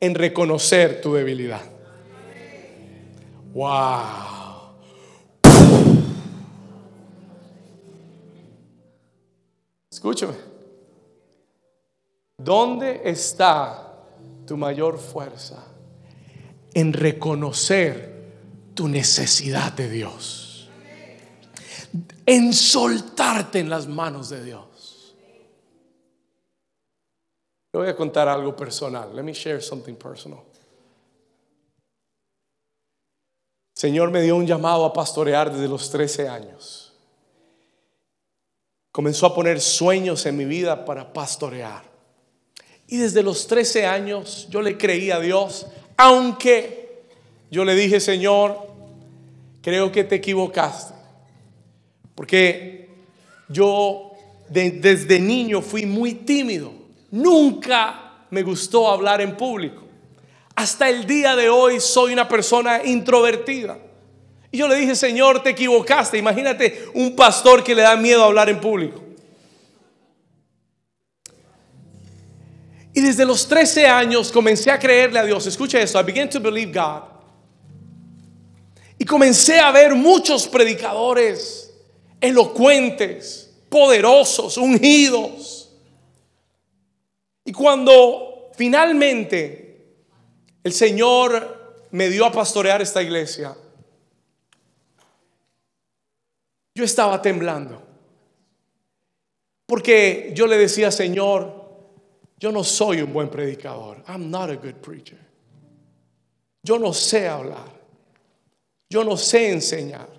En reconocer tu debilidad. Wow. Escúchame. ¿Dónde está tu mayor fuerza? En reconocer tu necesidad de Dios en soltarte en las manos de Dios. Le voy a contar algo personal. Let me share something personal. Señor me dio un llamado a pastorear desde los 13 años. Comenzó a poner sueños en mi vida para pastorear. Y desde los 13 años yo le creí a Dios, aunque yo le dije, Señor, creo que te equivocaste. Porque yo desde niño fui muy tímido. Nunca me gustó hablar en público. Hasta el día de hoy soy una persona introvertida. Y yo le dije, Señor, te equivocaste. Imagínate un pastor que le da miedo hablar en público. Y desde los 13 años comencé a creerle a Dios. Escucha esto, I began to believe God. Y comencé a ver muchos predicadores elocuentes, poderosos, ungidos. Y cuando finalmente el Señor me dio a pastorear esta iglesia, yo estaba temblando. Porque yo le decía, Señor, yo no soy un buen predicador. I'm not a good preacher. Yo no sé hablar. Yo no sé enseñar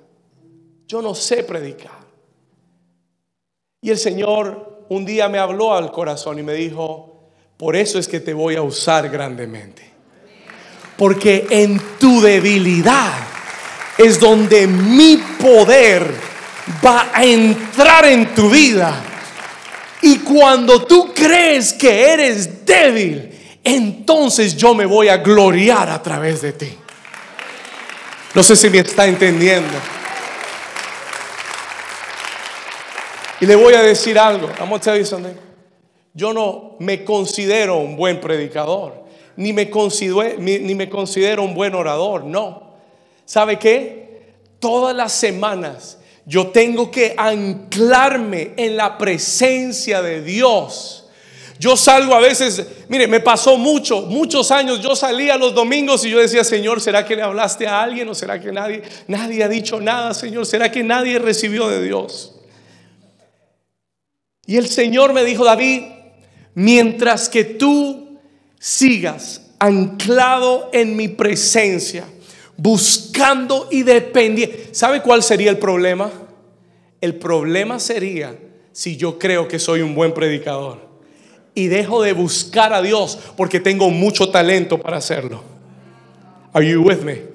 yo no sé predicar. Y el Señor un día me habló al corazón y me dijo, por eso es que te voy a usar grandemente. Porque en tu debilidad es donde mi poder va a entrar en tu vida. Y cuando tú crees que eres débil, entonces yo me voy a gloriar a través de ti. No sé si me está entendiendo. Y le voy a decir algo. Yo no me considero un buen predicador, ni me considero, ni me considero un buen orador, no. ¿Sabe qué? Todas las semanas yo tengo que anclarme en la presencia de Dios. Yo salgo a veces, mire, me pasó mucho, muchos años. Yo salía los domingos y yo decía, Señor, ¿será que le hablaste a alguien o será que nadie, nadie ha dicho nada, Señor? ¿Será que nadie recibió de Dios? Y el Señor me dijo, David, mientras que tú sigas anclado en mi presencia, buscando y dependiendo, ¿sabe cuál sería el problema? El problema sería si yo creo que soy un buen predicador y dejo de buscar a Dios porque tengo mucho talento para hacerlo. Are you with me?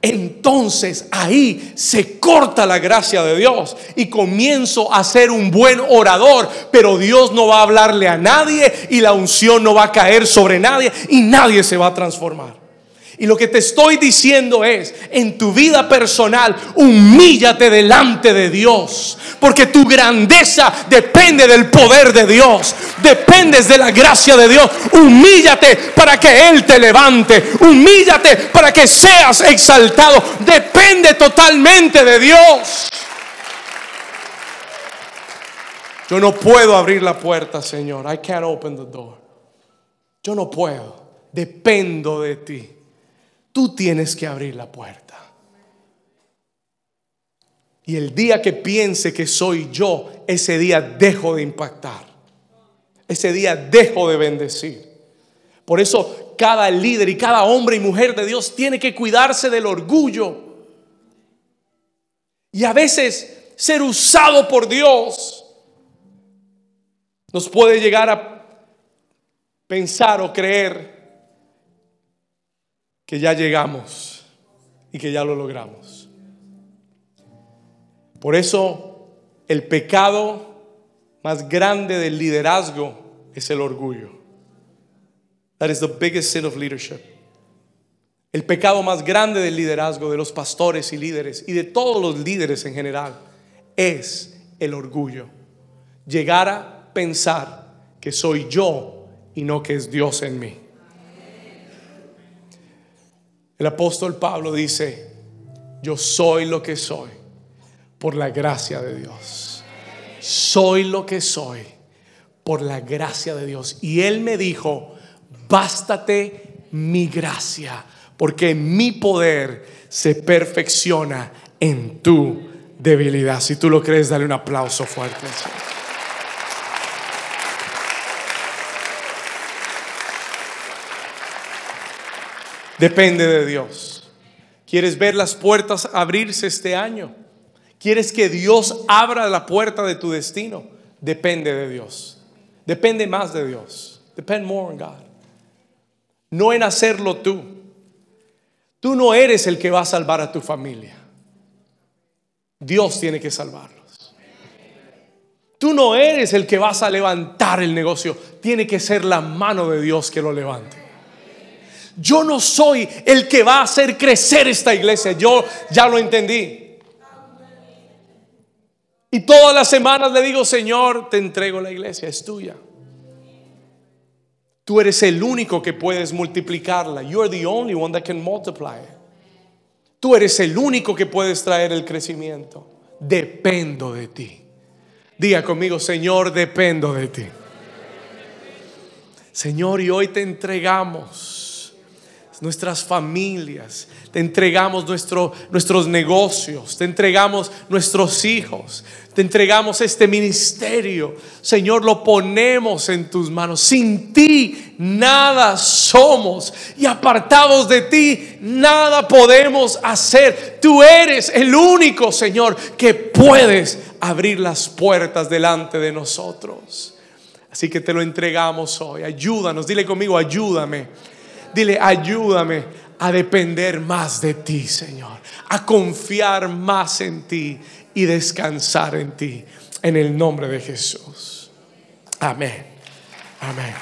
Entonces ahí se corta la gracia de Dios y comienzo a ser un buen orador, pero Dios no va a hablarle a nadie y la unción no va a caer sobre nadie y nadie se va a transformar. Y lo que te estoy diciendo es, en tu vida personal, humíllate delante de Dios. Porque tu grandeza depende del poder de Dios. Dependes de la gracia de Dios. Humíllate para que Él te levante. Humíllate para que seas exaltado. Depende totalmente de Dios. Yo no puedo abrir la puerta, Señor. I can't open the door. Yo no puedo. Dependo de ti. Tú tienes que abrir la puerta. Y el día que piense que soy yo, ese día dejo de impactar. Ese día dejo de bendecir. Por eso cada líder y cada hombre y mujer de Dios tiene que cuidarse del orgullo. Y a veces ser usado por Dios nos puede llegar a pensar o creer que ya llegamos y que ya lo logramos. Por eso el pecado más grande del liderazgo es el orgullo. That is the biggest sin of leadership. El pecado más grande del liderazgo de los pastores y líderes y de todos los líderes en general es el orgullo. Llegar a pensar que soy yo y no que es Dios en mí. El apóstol Pablo dice, yo soy lo que soy por la gracia de Dios. Soy lo que soy por la gracia de Dios. Y él me dijo, bástate mi gracia, porque mi poder se perfecciona en tu debilidad. Si tú lo crees, dale un aplauso fuerte. Depende de Dios. ¿Quieres ver las puertas abrirse este año? ¿Quieres que Dios abra la puerta de tu destino? Depende de Dios. Depende más de Dios. Depend more on God. No en hacerlo tú. Tú no eres el que va a salvar a tu familia. Dios tiene que salvarlos. Tú no eres el que vas a levantar el negocio. Tiene que ser la mano de Dios que lo levante. Yo no soy el que va a hacer crecer esta iglesia. Yo ya lo entendí. Y todas las semanas le digo, Señor, te entrego la iglesia, es tuya. Tú eres el único que puedes multiplicarla. You are the only one that can multiply Tú eres el único que puedes traer el crecimiento. Dependo de ti. Diga conmigo, Señor, dependo de ti. Señor, y hoy te entregamos nuestras familias, te entregamos nuestro, nuestros negocios, te entregamos nuestros hijos, te entregamos este ministerio. Señor, lo ponemos en tus manos. Sin ti nada somos y apartados de ti nada podemos hacer. Tú eres el único, Señor, que puedes abrir las puertas delante de nosotros. Así que te lo entregamos hoy. Ayúdanos, dile conmigo, ayúdame. Dile, ayúdame a depender más de ti, Señor. A confiar más en ti y descansar en ti. En el nombre de Jesús. Amén. Amén.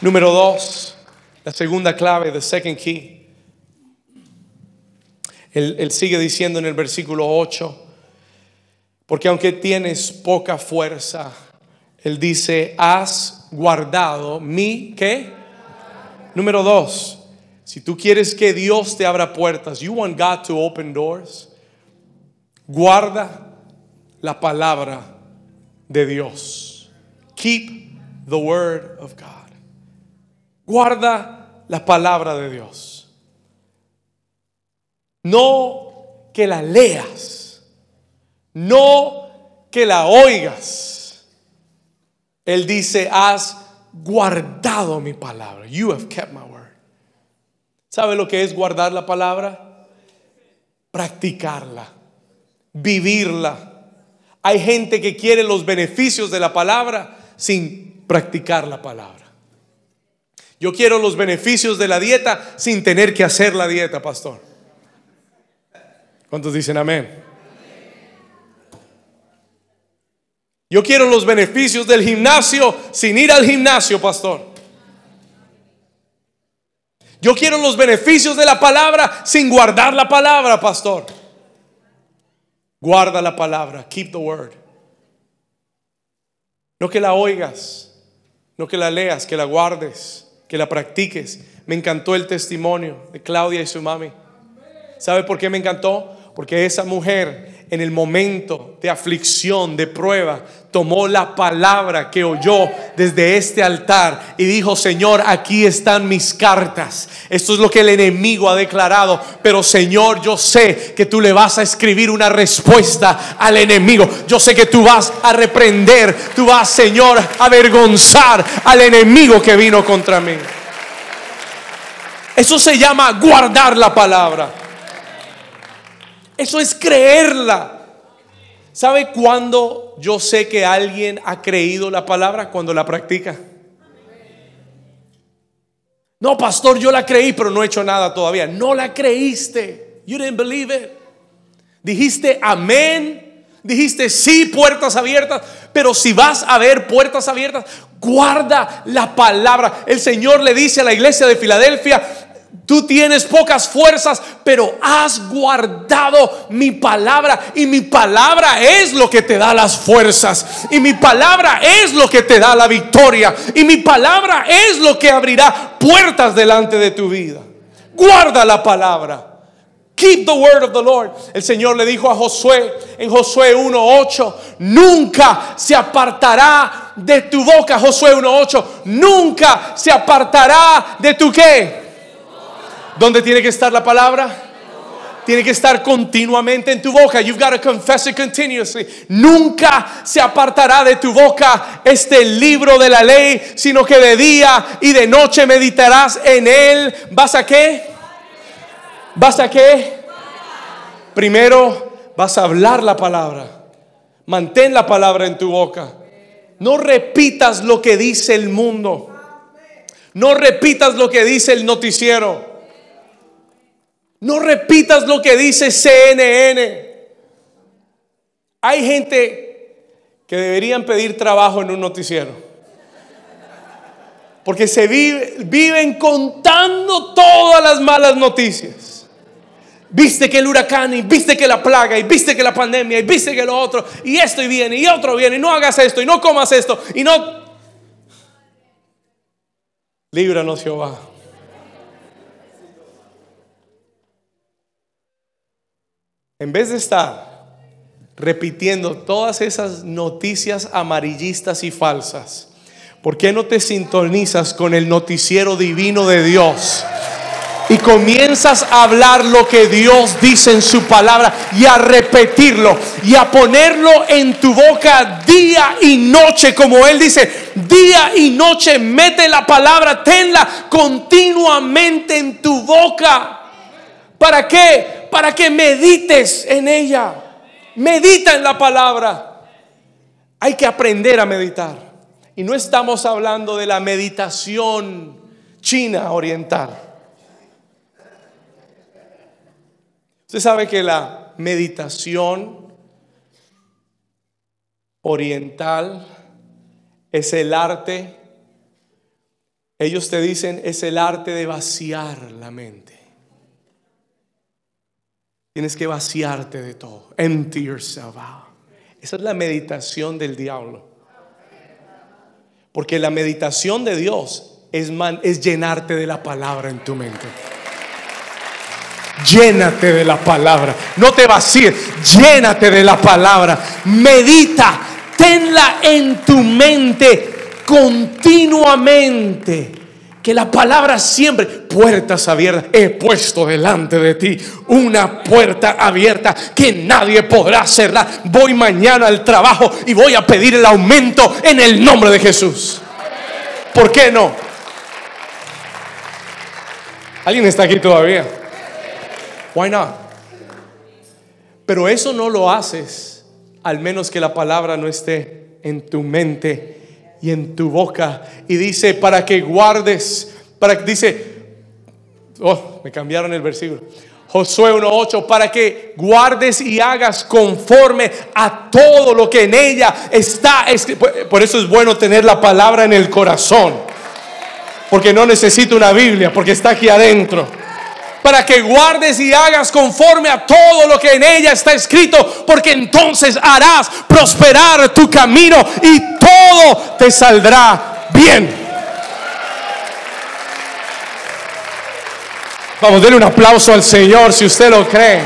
Número dos, la segunda clave, the second key. Él, él, sigue diciendo en el versículo 8, porque aunque tienes poca fuerza, él dice, has guardado mi, ¿qué? Número dos, si tú quieres que Dios te abra puertas, you want God to open doors, guarda la palabra de Dios. Keep the word of God. Guarda la palabra de Dios. No que la leas, no que la oigas. Él dice, has guardado mi palabra. You have kept my word. ¿Sabe lo que es guardar la palabra? Practicarla, vivirla. Hay gente que quiere los beneficios de la palabra sin practicar la palabra. Yo quiero los beneficios de la dieta sin tener que hacer la dieta, pastor. ¿Cuántos dicen amén? Yo quiero los beneficios del gimnasio sin ir al gimnasio, pastor. Yo quiero los beneficios de la palabra sin guardar la palabra, pastor. Guarda la palabra, keep the word. No que la oigas, no que la leas, que la guardes, que la practiques. Me encantó el testimonio de Claudia y su mami. ¿Sabe por qué me encantó? Porque esa mujer en el momento de aflicción, de prueba, tomó la palabra que oyó desde este altar y dijo, Señor, aquí están mis cartas. Esto es lo que el enemigo ha declarado. Pero Señor, yo sé que tú le vas a escribir una respuesta al enemigo. Yo sé que tú vas a reprender, tú vas, Señor, a avergonzar al enemigo que vino contra mí. Eso se llama guardar la palabra. Eso es creerla. ¿Sabe cuándo yo sé que alguien ha creído la palabra? Cuando la practica. No, pastor, yo la creí, pero no he hecho nada todavía. No la creíste. You didn't believe it. Dijiste amén. Dijiste sí, puertas abiertas. Pero si vas a ver puertas abiertas, guarda la palabra. El Señor le dice a la iglesia de Filadelfia, Tú tienes pocas fuerzas, pero has guardado mi palabra. Y mi palabra es lo que te da las fuerzas. Y mi palabra es lo que te da la victoria. Y mi palabra es lo que abrirá puertas delante de tu vida. Guarda la palabra. Keep the word of the Lord. El Señor le dijo a Josué en Josué 1:8, nunca se apartará de tu boca, Josué 1:8, nunca se apartará de tu qué? ¿Dónde tiene que estar la palabra? Tiene que estar continuamente en tu boca. You've got to confess it continuously. Nunca se apartará de tu boca este libro de la ley, sino que de día y de noche meditarás en él. ¿Vas a qué? ¿Vas a qué? Primero vas a hablar la palabra. Mantén la palabra en tu boca. No repitas lo que dice el mundo. No repitas lo que dice el noticiero. No repitas lo que dice CNN. Hay gente que deberían pedir trabajo en un noticiero. Porque se viven contando todas las malas noticias. Viste que el huracán, y viste que la plaga, y viste que la pandemia, y viste que lo otro, y esto y viene, y otro viene, y no hagas esto, y no comas esto, y no... Líbranos Jehová. En vez de estar repitiendo todas esas noticias amarillistas y falsas, ¿por qué no te sintonizas con el noticiero divino de Dios? y comienzas a hablar lo que Dios dice en su palabra y a repetirlo y a ponerlo en tu boca día y noche, como Él dice, día y noche, mete la palabra, tenla continuamente en tu boca. ¿Para qué? Para que medites en ella. Medita en la palabra. Hay que aprender a meditar. Y no estamos hablando de la meditación china oriental. Usted sabe que la meditación oriental es el arte, ellos te dicen, es el arte de vaciar la mente. Tienes que vaciarte de todo. Empty yourself out. Esa es la meditación del diablo. Porque la meditación de Dios es, es llenarte de la palabra en tu mente. Llénate de la palabra. No te vacíes. Llénate de la palabra. Medita. Tenla en tu mente continuamente. Que la palabra siempre, puertas abiertas, he puesto delante de ti una puerta abierta que nadie podrá cerrar. Voy mañana al trabajo y voy a pedir el aumento en el nombre de Jesús. ¿Por qué no? ¿Alguien está aquí todavía? Why not? Pero eso no lo haces al menos que la palabra no esté en tu mente y en tu boca. Y dice, para que guardes, para que dice, oh, me cambiaron el versículo. Josué 1.8, para que guardes y hagas conforme a todo lo que en ella está. Por eso es bueno tener la palabra en el corazón. Porque no necesito una Biblia, porque está aquí adentro para que guardes y hagas conforme a todo lo que en ella está escrito, porque entonces harás prosperar tu camino y todo te saldrá bien. Vamos, denle un aplauso al Señor si usted lo cree.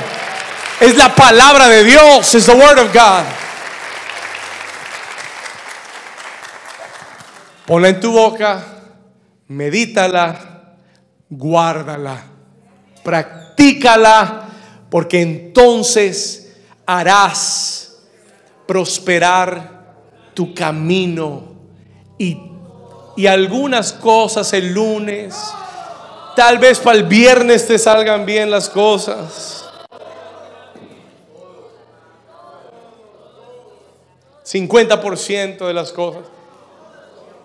Es la palabra de Dios. Es the word of God. Ponla en tu boca, medítala, guárdala, practícala, porque entonces harás prosperar tu camino y, y algunas cosas el lunes, tal vez para el viernes te salgan bien las cosas. 50% de las cosas.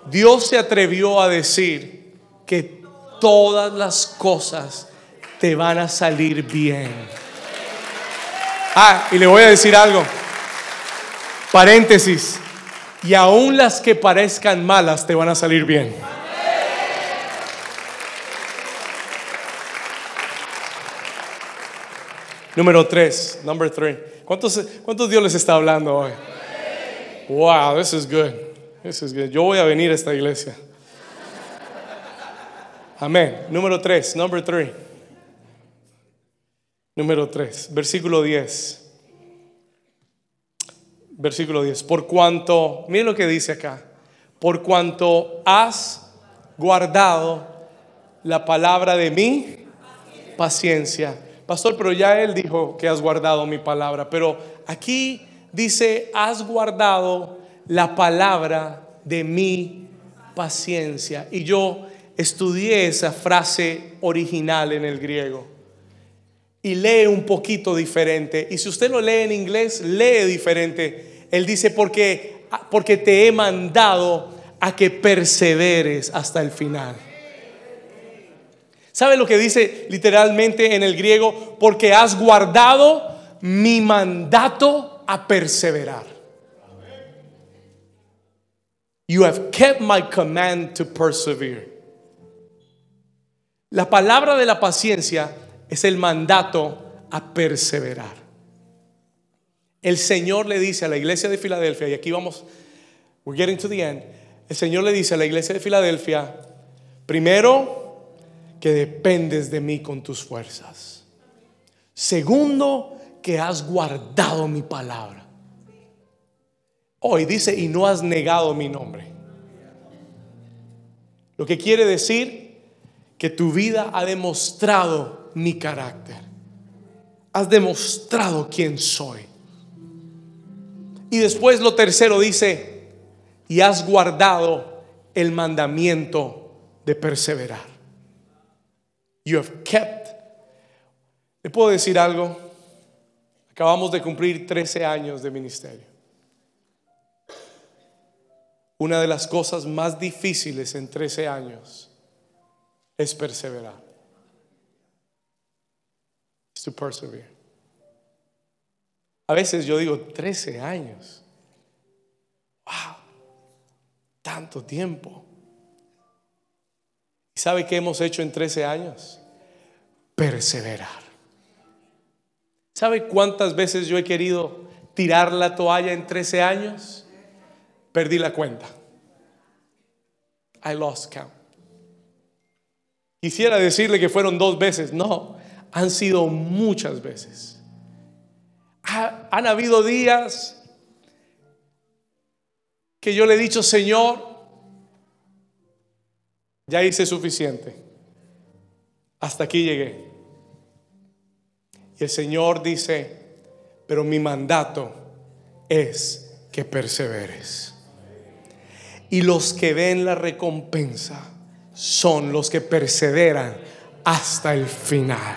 Dios se atrevió a decir que todas las cosas te van a salir bien. Ah, y le voy a decir algo. Paréntesis. Y aún las que parezcan malas te van a salir bien. Número tres, number three. ¿Cuántos, ¿Cuántos Dios les está hablando hoy? Wow, this is good. This is good. Yo voy a venir a esta iglesia. Amén. Número 3, number 3. Número 3, versículo 10. Versículo 10. Por cuanto, miren lo que dice acá. Por cuanto has guardado la palabra de mi paciencia. Pastor, pero ya él dijo que has guardado mi palabra. Pero aquí dice, has guardado la palabra de mi paciencia. Y yo estudié esa frase original en el griego. Y lee un poquito diferente. Y si usted lo lee en inglés, lee diferente. Él dice, porque, porque te he mandado a que perseveres hasta el final. ¿Sabe lo que dice literalmente en el griego? Porque has guardado mi mandato a perseverar. You have kept my command to persevere. La palabra de la paciencia es el mandato a perseverar. El Señor le dice a la iglesia de Filadelfia, y aquí vamos, we're getting to the end. El Señor le dice a la iglesia de Filadelfia, primero, que dependes de mí con tus fuerzas. Segundo, que has guardado mi palabra. Hoy dice, y no has negado mi nombre. Lo que quiere decir que tu vida ha demostrado mi carácter. Has demostrado quién soy. Y después lo tercero dice, y has guardado el mandamiento de perseverar. You have kept. ¿Le puedo decir algo? Acabamos de cumplir 13 años de ministerio. Una de las cosas más difíciles en 13 años es perseverar. Es to persevere. A veces yo digo 13 años. Wow. Tanto tiempo. ¿Y sabe qué hemos hecho en 13 años? Perseverar. ¿Sabe cuántas veces yo he querido tirar la toalla en 13 años? Perdí la cuenta. I lost count. Quisiera decirle que fueron dos veces. No, han sido muchas veces. han habido días que yo le he dicho, Señor, ya hice suficiente. Hasta aquí llegué. Y el Señor dice, pero mi mandato es que perseveres. Y los que ven la recompensa son los que perseveran hasta el final.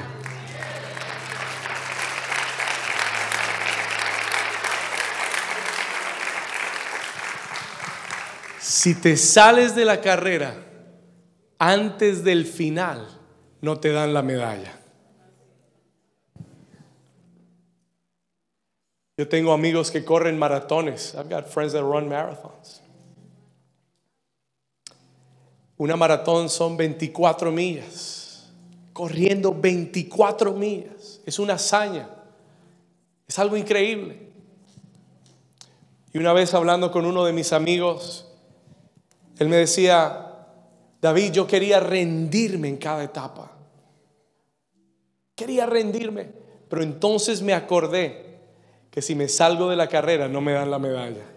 Si te sales de la carrera antes del final, no te dan la medalla. Yo tengo amigos que corren maratones. I've got friends that run marathons. Una maratón son 24 millas. Corriendo 24 millas. Es una hazaña. Es algo increíble. Y una vez hablando con uno de mis amigos, él me decía, David, yo quería rendirme en cada etapa. Quería rendirme. Pero entonces me acordé que si me salgo de la carrera no me dan la medalla.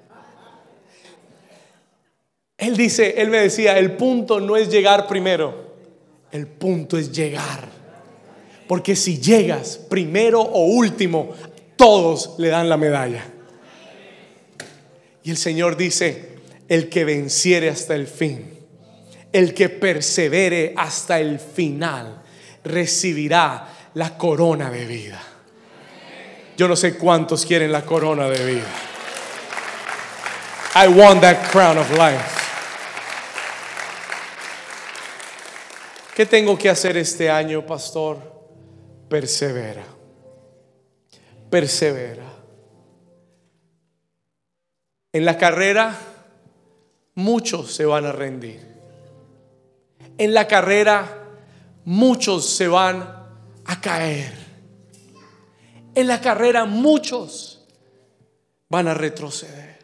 Él dice, él me decía, el punto no es llegar primero, el punto es llegar. Porque si llegas primero o último, todos le dan la medalla. Y el Señor dice, el que venciere hasta el fin, el que persevere hasta el final, recibirá la corona de vida. Yo no sé cuántos quieren la corona de vida. I want that crown of life. ¿Qué tengo que hacer este año, pastor? Persevera. Persevera. En la carrera muchos se van a rendir. En la carrera muchos se van a caer. En la carrera muchos van a retroceder.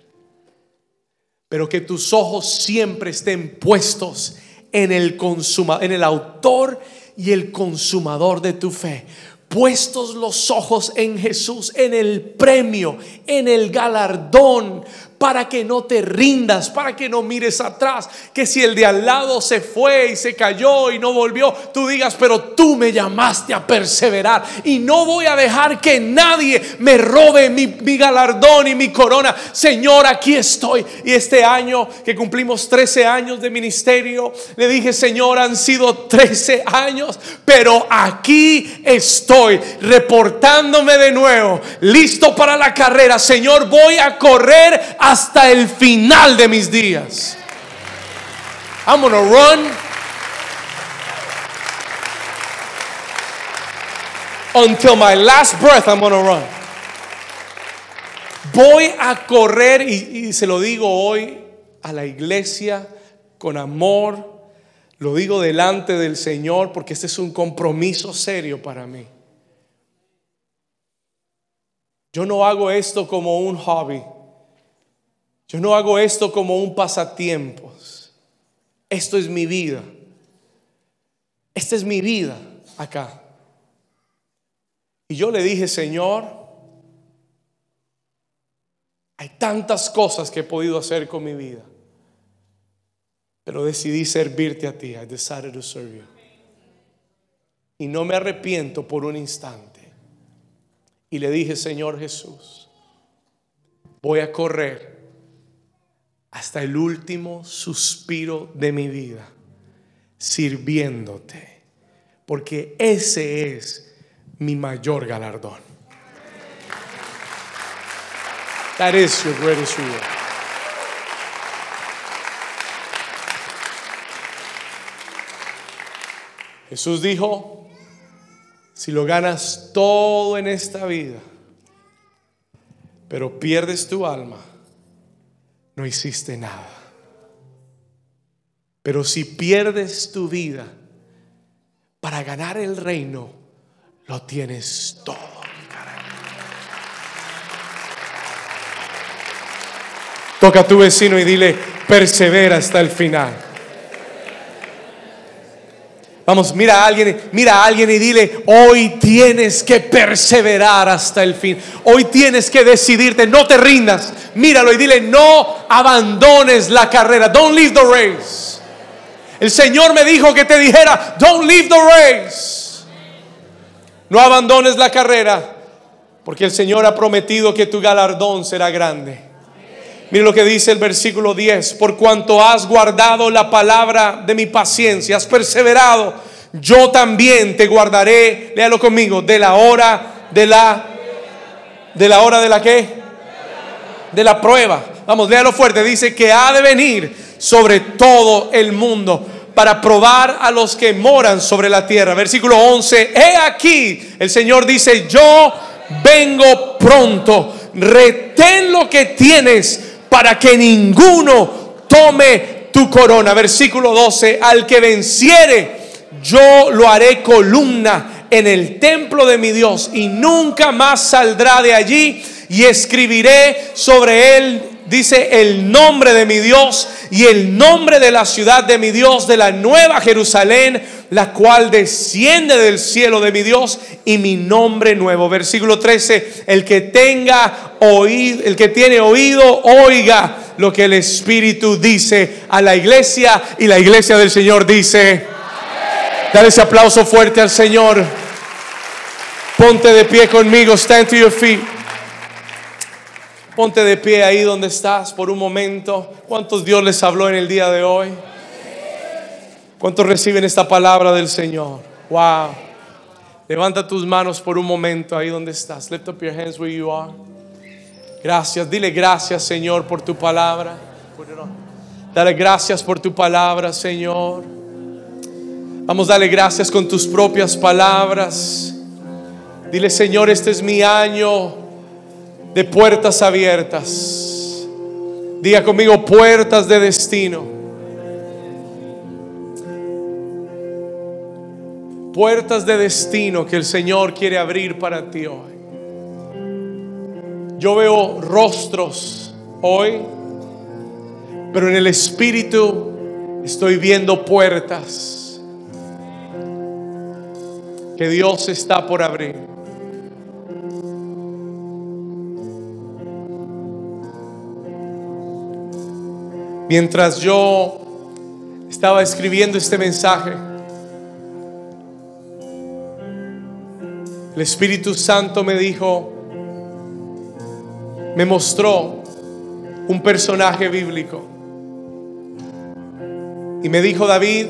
Pero que tus ojos siempre estén puestos en el consuma, en el autor y el consumador de tu fe. Puestos los ojos en Jesús, en el premio, en el galardón, para que no te rindas, para que no mires atrás, que si el de al lado se fue y se cayó y no volvió, tú digas, pero tú me llamaste a perseverar y no voy a dejar que nadie me robe mi, galardón y mi corona. Señor, aquí estoy. Y este año que cumplimos 13 años de ministerio, le dije, Señor, han sido 13 años, pero aquí estoy reportándome de nuevo, listo para la carrera. Señor, voy a correr a hasta el final de mis días. I'm gonna run until my last breath. I'm gonna run. Voy a correr y, se lo digo hoy a la iglesia con amor. Lo digo delante del Señor porque este es un compromiso serio para mí. Yo no hago esto como un hobby. Yo no hago esto como un pasatiempos. Esto es mi vida. Esta es mi vida acá. Y yo le dije, Señor, hay tantas cosas que he podido hacer con mi vida. Pero decidí servirte a ti. I decided to serve you. Y no me arrepiento por un instante. Y le dije, Señor Jesús, voy a correr hasta el último suspiro de mi vida, sirviéndote, porque ese es mi mayor galardón. That is your greatest reward. Jesús dijo, si lo ganas todo en esta vida, pero pierdes tu alma, no hiciste nada. Pero si pierdes tu vida para ganar el reino, lo tienes todo. Toca a tu vecino y dile, persevera hasta el final. Vamos, mira a alguien, mira a alguien y dile, hoy tienes que perseverar hasta el fin. Hoy tienes que decidirte, no te rindas. Míralo y dile, no abandones la carrera. Don't leave the race. El Señor me dijo que te dijera, don't leave the race. No abandones la carrera, porque el Señor ha prometido que tu galardón será grande. Mire lo que dice el versículo 10. Por cuanto has guardado la palabra de mi paciencia, has perseverado, yo también te guardaré, léalo conmigo, de la hora de la de la hora de la qué? De la prueba. Vamos, léalo fuerte. Dice que ha de venir sobre todo el mundo para probar a los que moran sobre la tierra. Versículo 11. He aquí, el Señor dice, yo vengo pronto. Retén lo que tienes para que ninguno tome tu corona. Versículo 12, al que venciere, yo lo haré columna en el templo de mi Dios y nunca más saldrá de allí y escribiré sobre él, dice, el nombre de mi Dios y el nombre de la ciudad de mi Dios, de la nueva Jerusalén, la cual desciende del cielo de mi Dios y mi nombre nuevo. Versículo 13, el que tenga oído, el que tiene oído, oiga lo que el Espíritu dice a la iglesia y la iglesia del Señor dice, dale ese aplauso fuerte al Señor. Ponte de pie conmigo, stand to your feet. Ponte de pie ahí donde estás por un momento. ¿Cuántos Dios les habló en el día de hoy? ¿Cuántos reciben esta palabra del Señor? Wow. Levanta tus manos por un momento ahí donde estás. Lift up your hands where you are. Gracias. Dile gracias, Señor, por tu palabra. Dale gracias por tu palabra, Señor. Vamos a darle gracias con tus propias palabras. Dile, Señor, este es mi año de puertas abiertas. Diga conmigo, puertas de destino. Puertas de destino que el Señor quiere abrir para ti hoy. Yo veo rostros hoy, pero en el Espíritu estoy viendo puertas que Dios está por abrir. Mientras yo estaba escribiendo este mensaje, el Espíritu Santo me dijo, me mostró un personaje bíblico. Y me dijo David,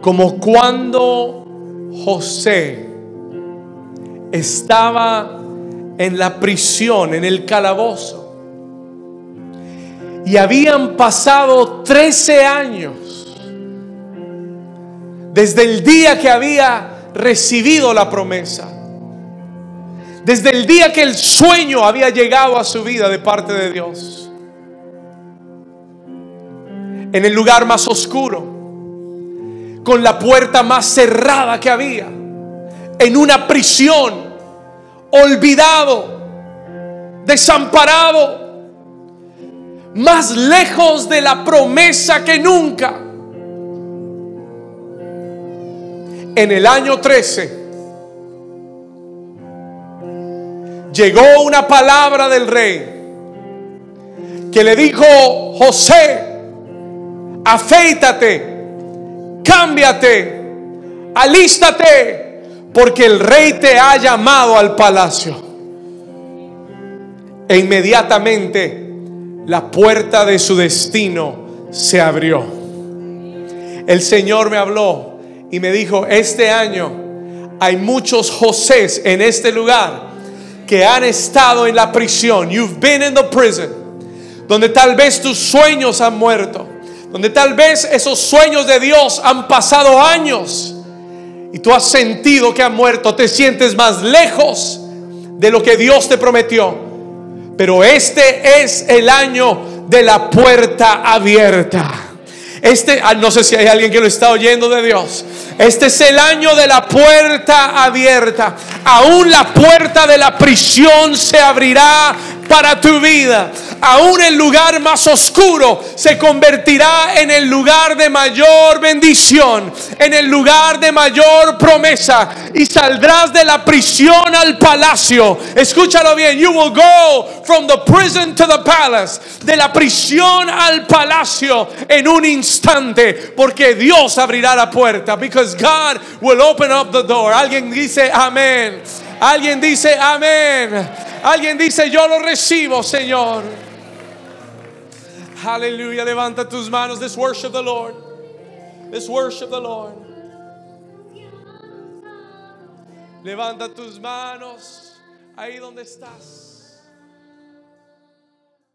como cuando José estaba en la prisión, en el calabozo, y habían pasado 13 años desde el día que había recibido la promesa. Desde el día que el sueño había llegado a su vida de parte de Dios. En el lugar más oscuro, con la puerta más cerrada que había, en una prisión, olvidado, desamparado más lejos de la promesa que nunca. En el año 13 llegó una palabra del rey que le dijo, José, afeítate, cámbiate, alístate, porque el rey te ha llamado al palacio. E inmediatamente la puerta de su destino se abrió. El Señor me habló y me dijo, este año hay muchos Josés en este lugar que han estado en la prisión. You've been in the prison. Donde tal vez tus sueños han muerto. Donde tal vez esos sueños de Dios han pasado años. Y tú has sentido que han muerto. Te sientes más lejos de lo que Dios te prometió. Pero este es el año de la puerta abierta. Este, ah, no sé si hay alguien que lo está oyendo de Dios. Este es el año de la puerta abierta. Aún la puerta de la prisión se abrirá para tu vida. Aún el lugar más oscuro se convertirá en el lugar de mayor bendición, en el lugar de mayor promesa. Y saldrás de la prisión al palacio. Escúchalo bien. You will go from the prison to the palace. De la prisión al palacio en un instante. Porque Dios abrirá la puerta. Because God will open up the door. Alguien dice amén. Alguien dice amén. Alguien dice yo lo recibo, Señor. Aleluya. Levanta tus manos. Let's worship the Lord. Let's worship the Lord. Levanta tus manos ahí donde estás.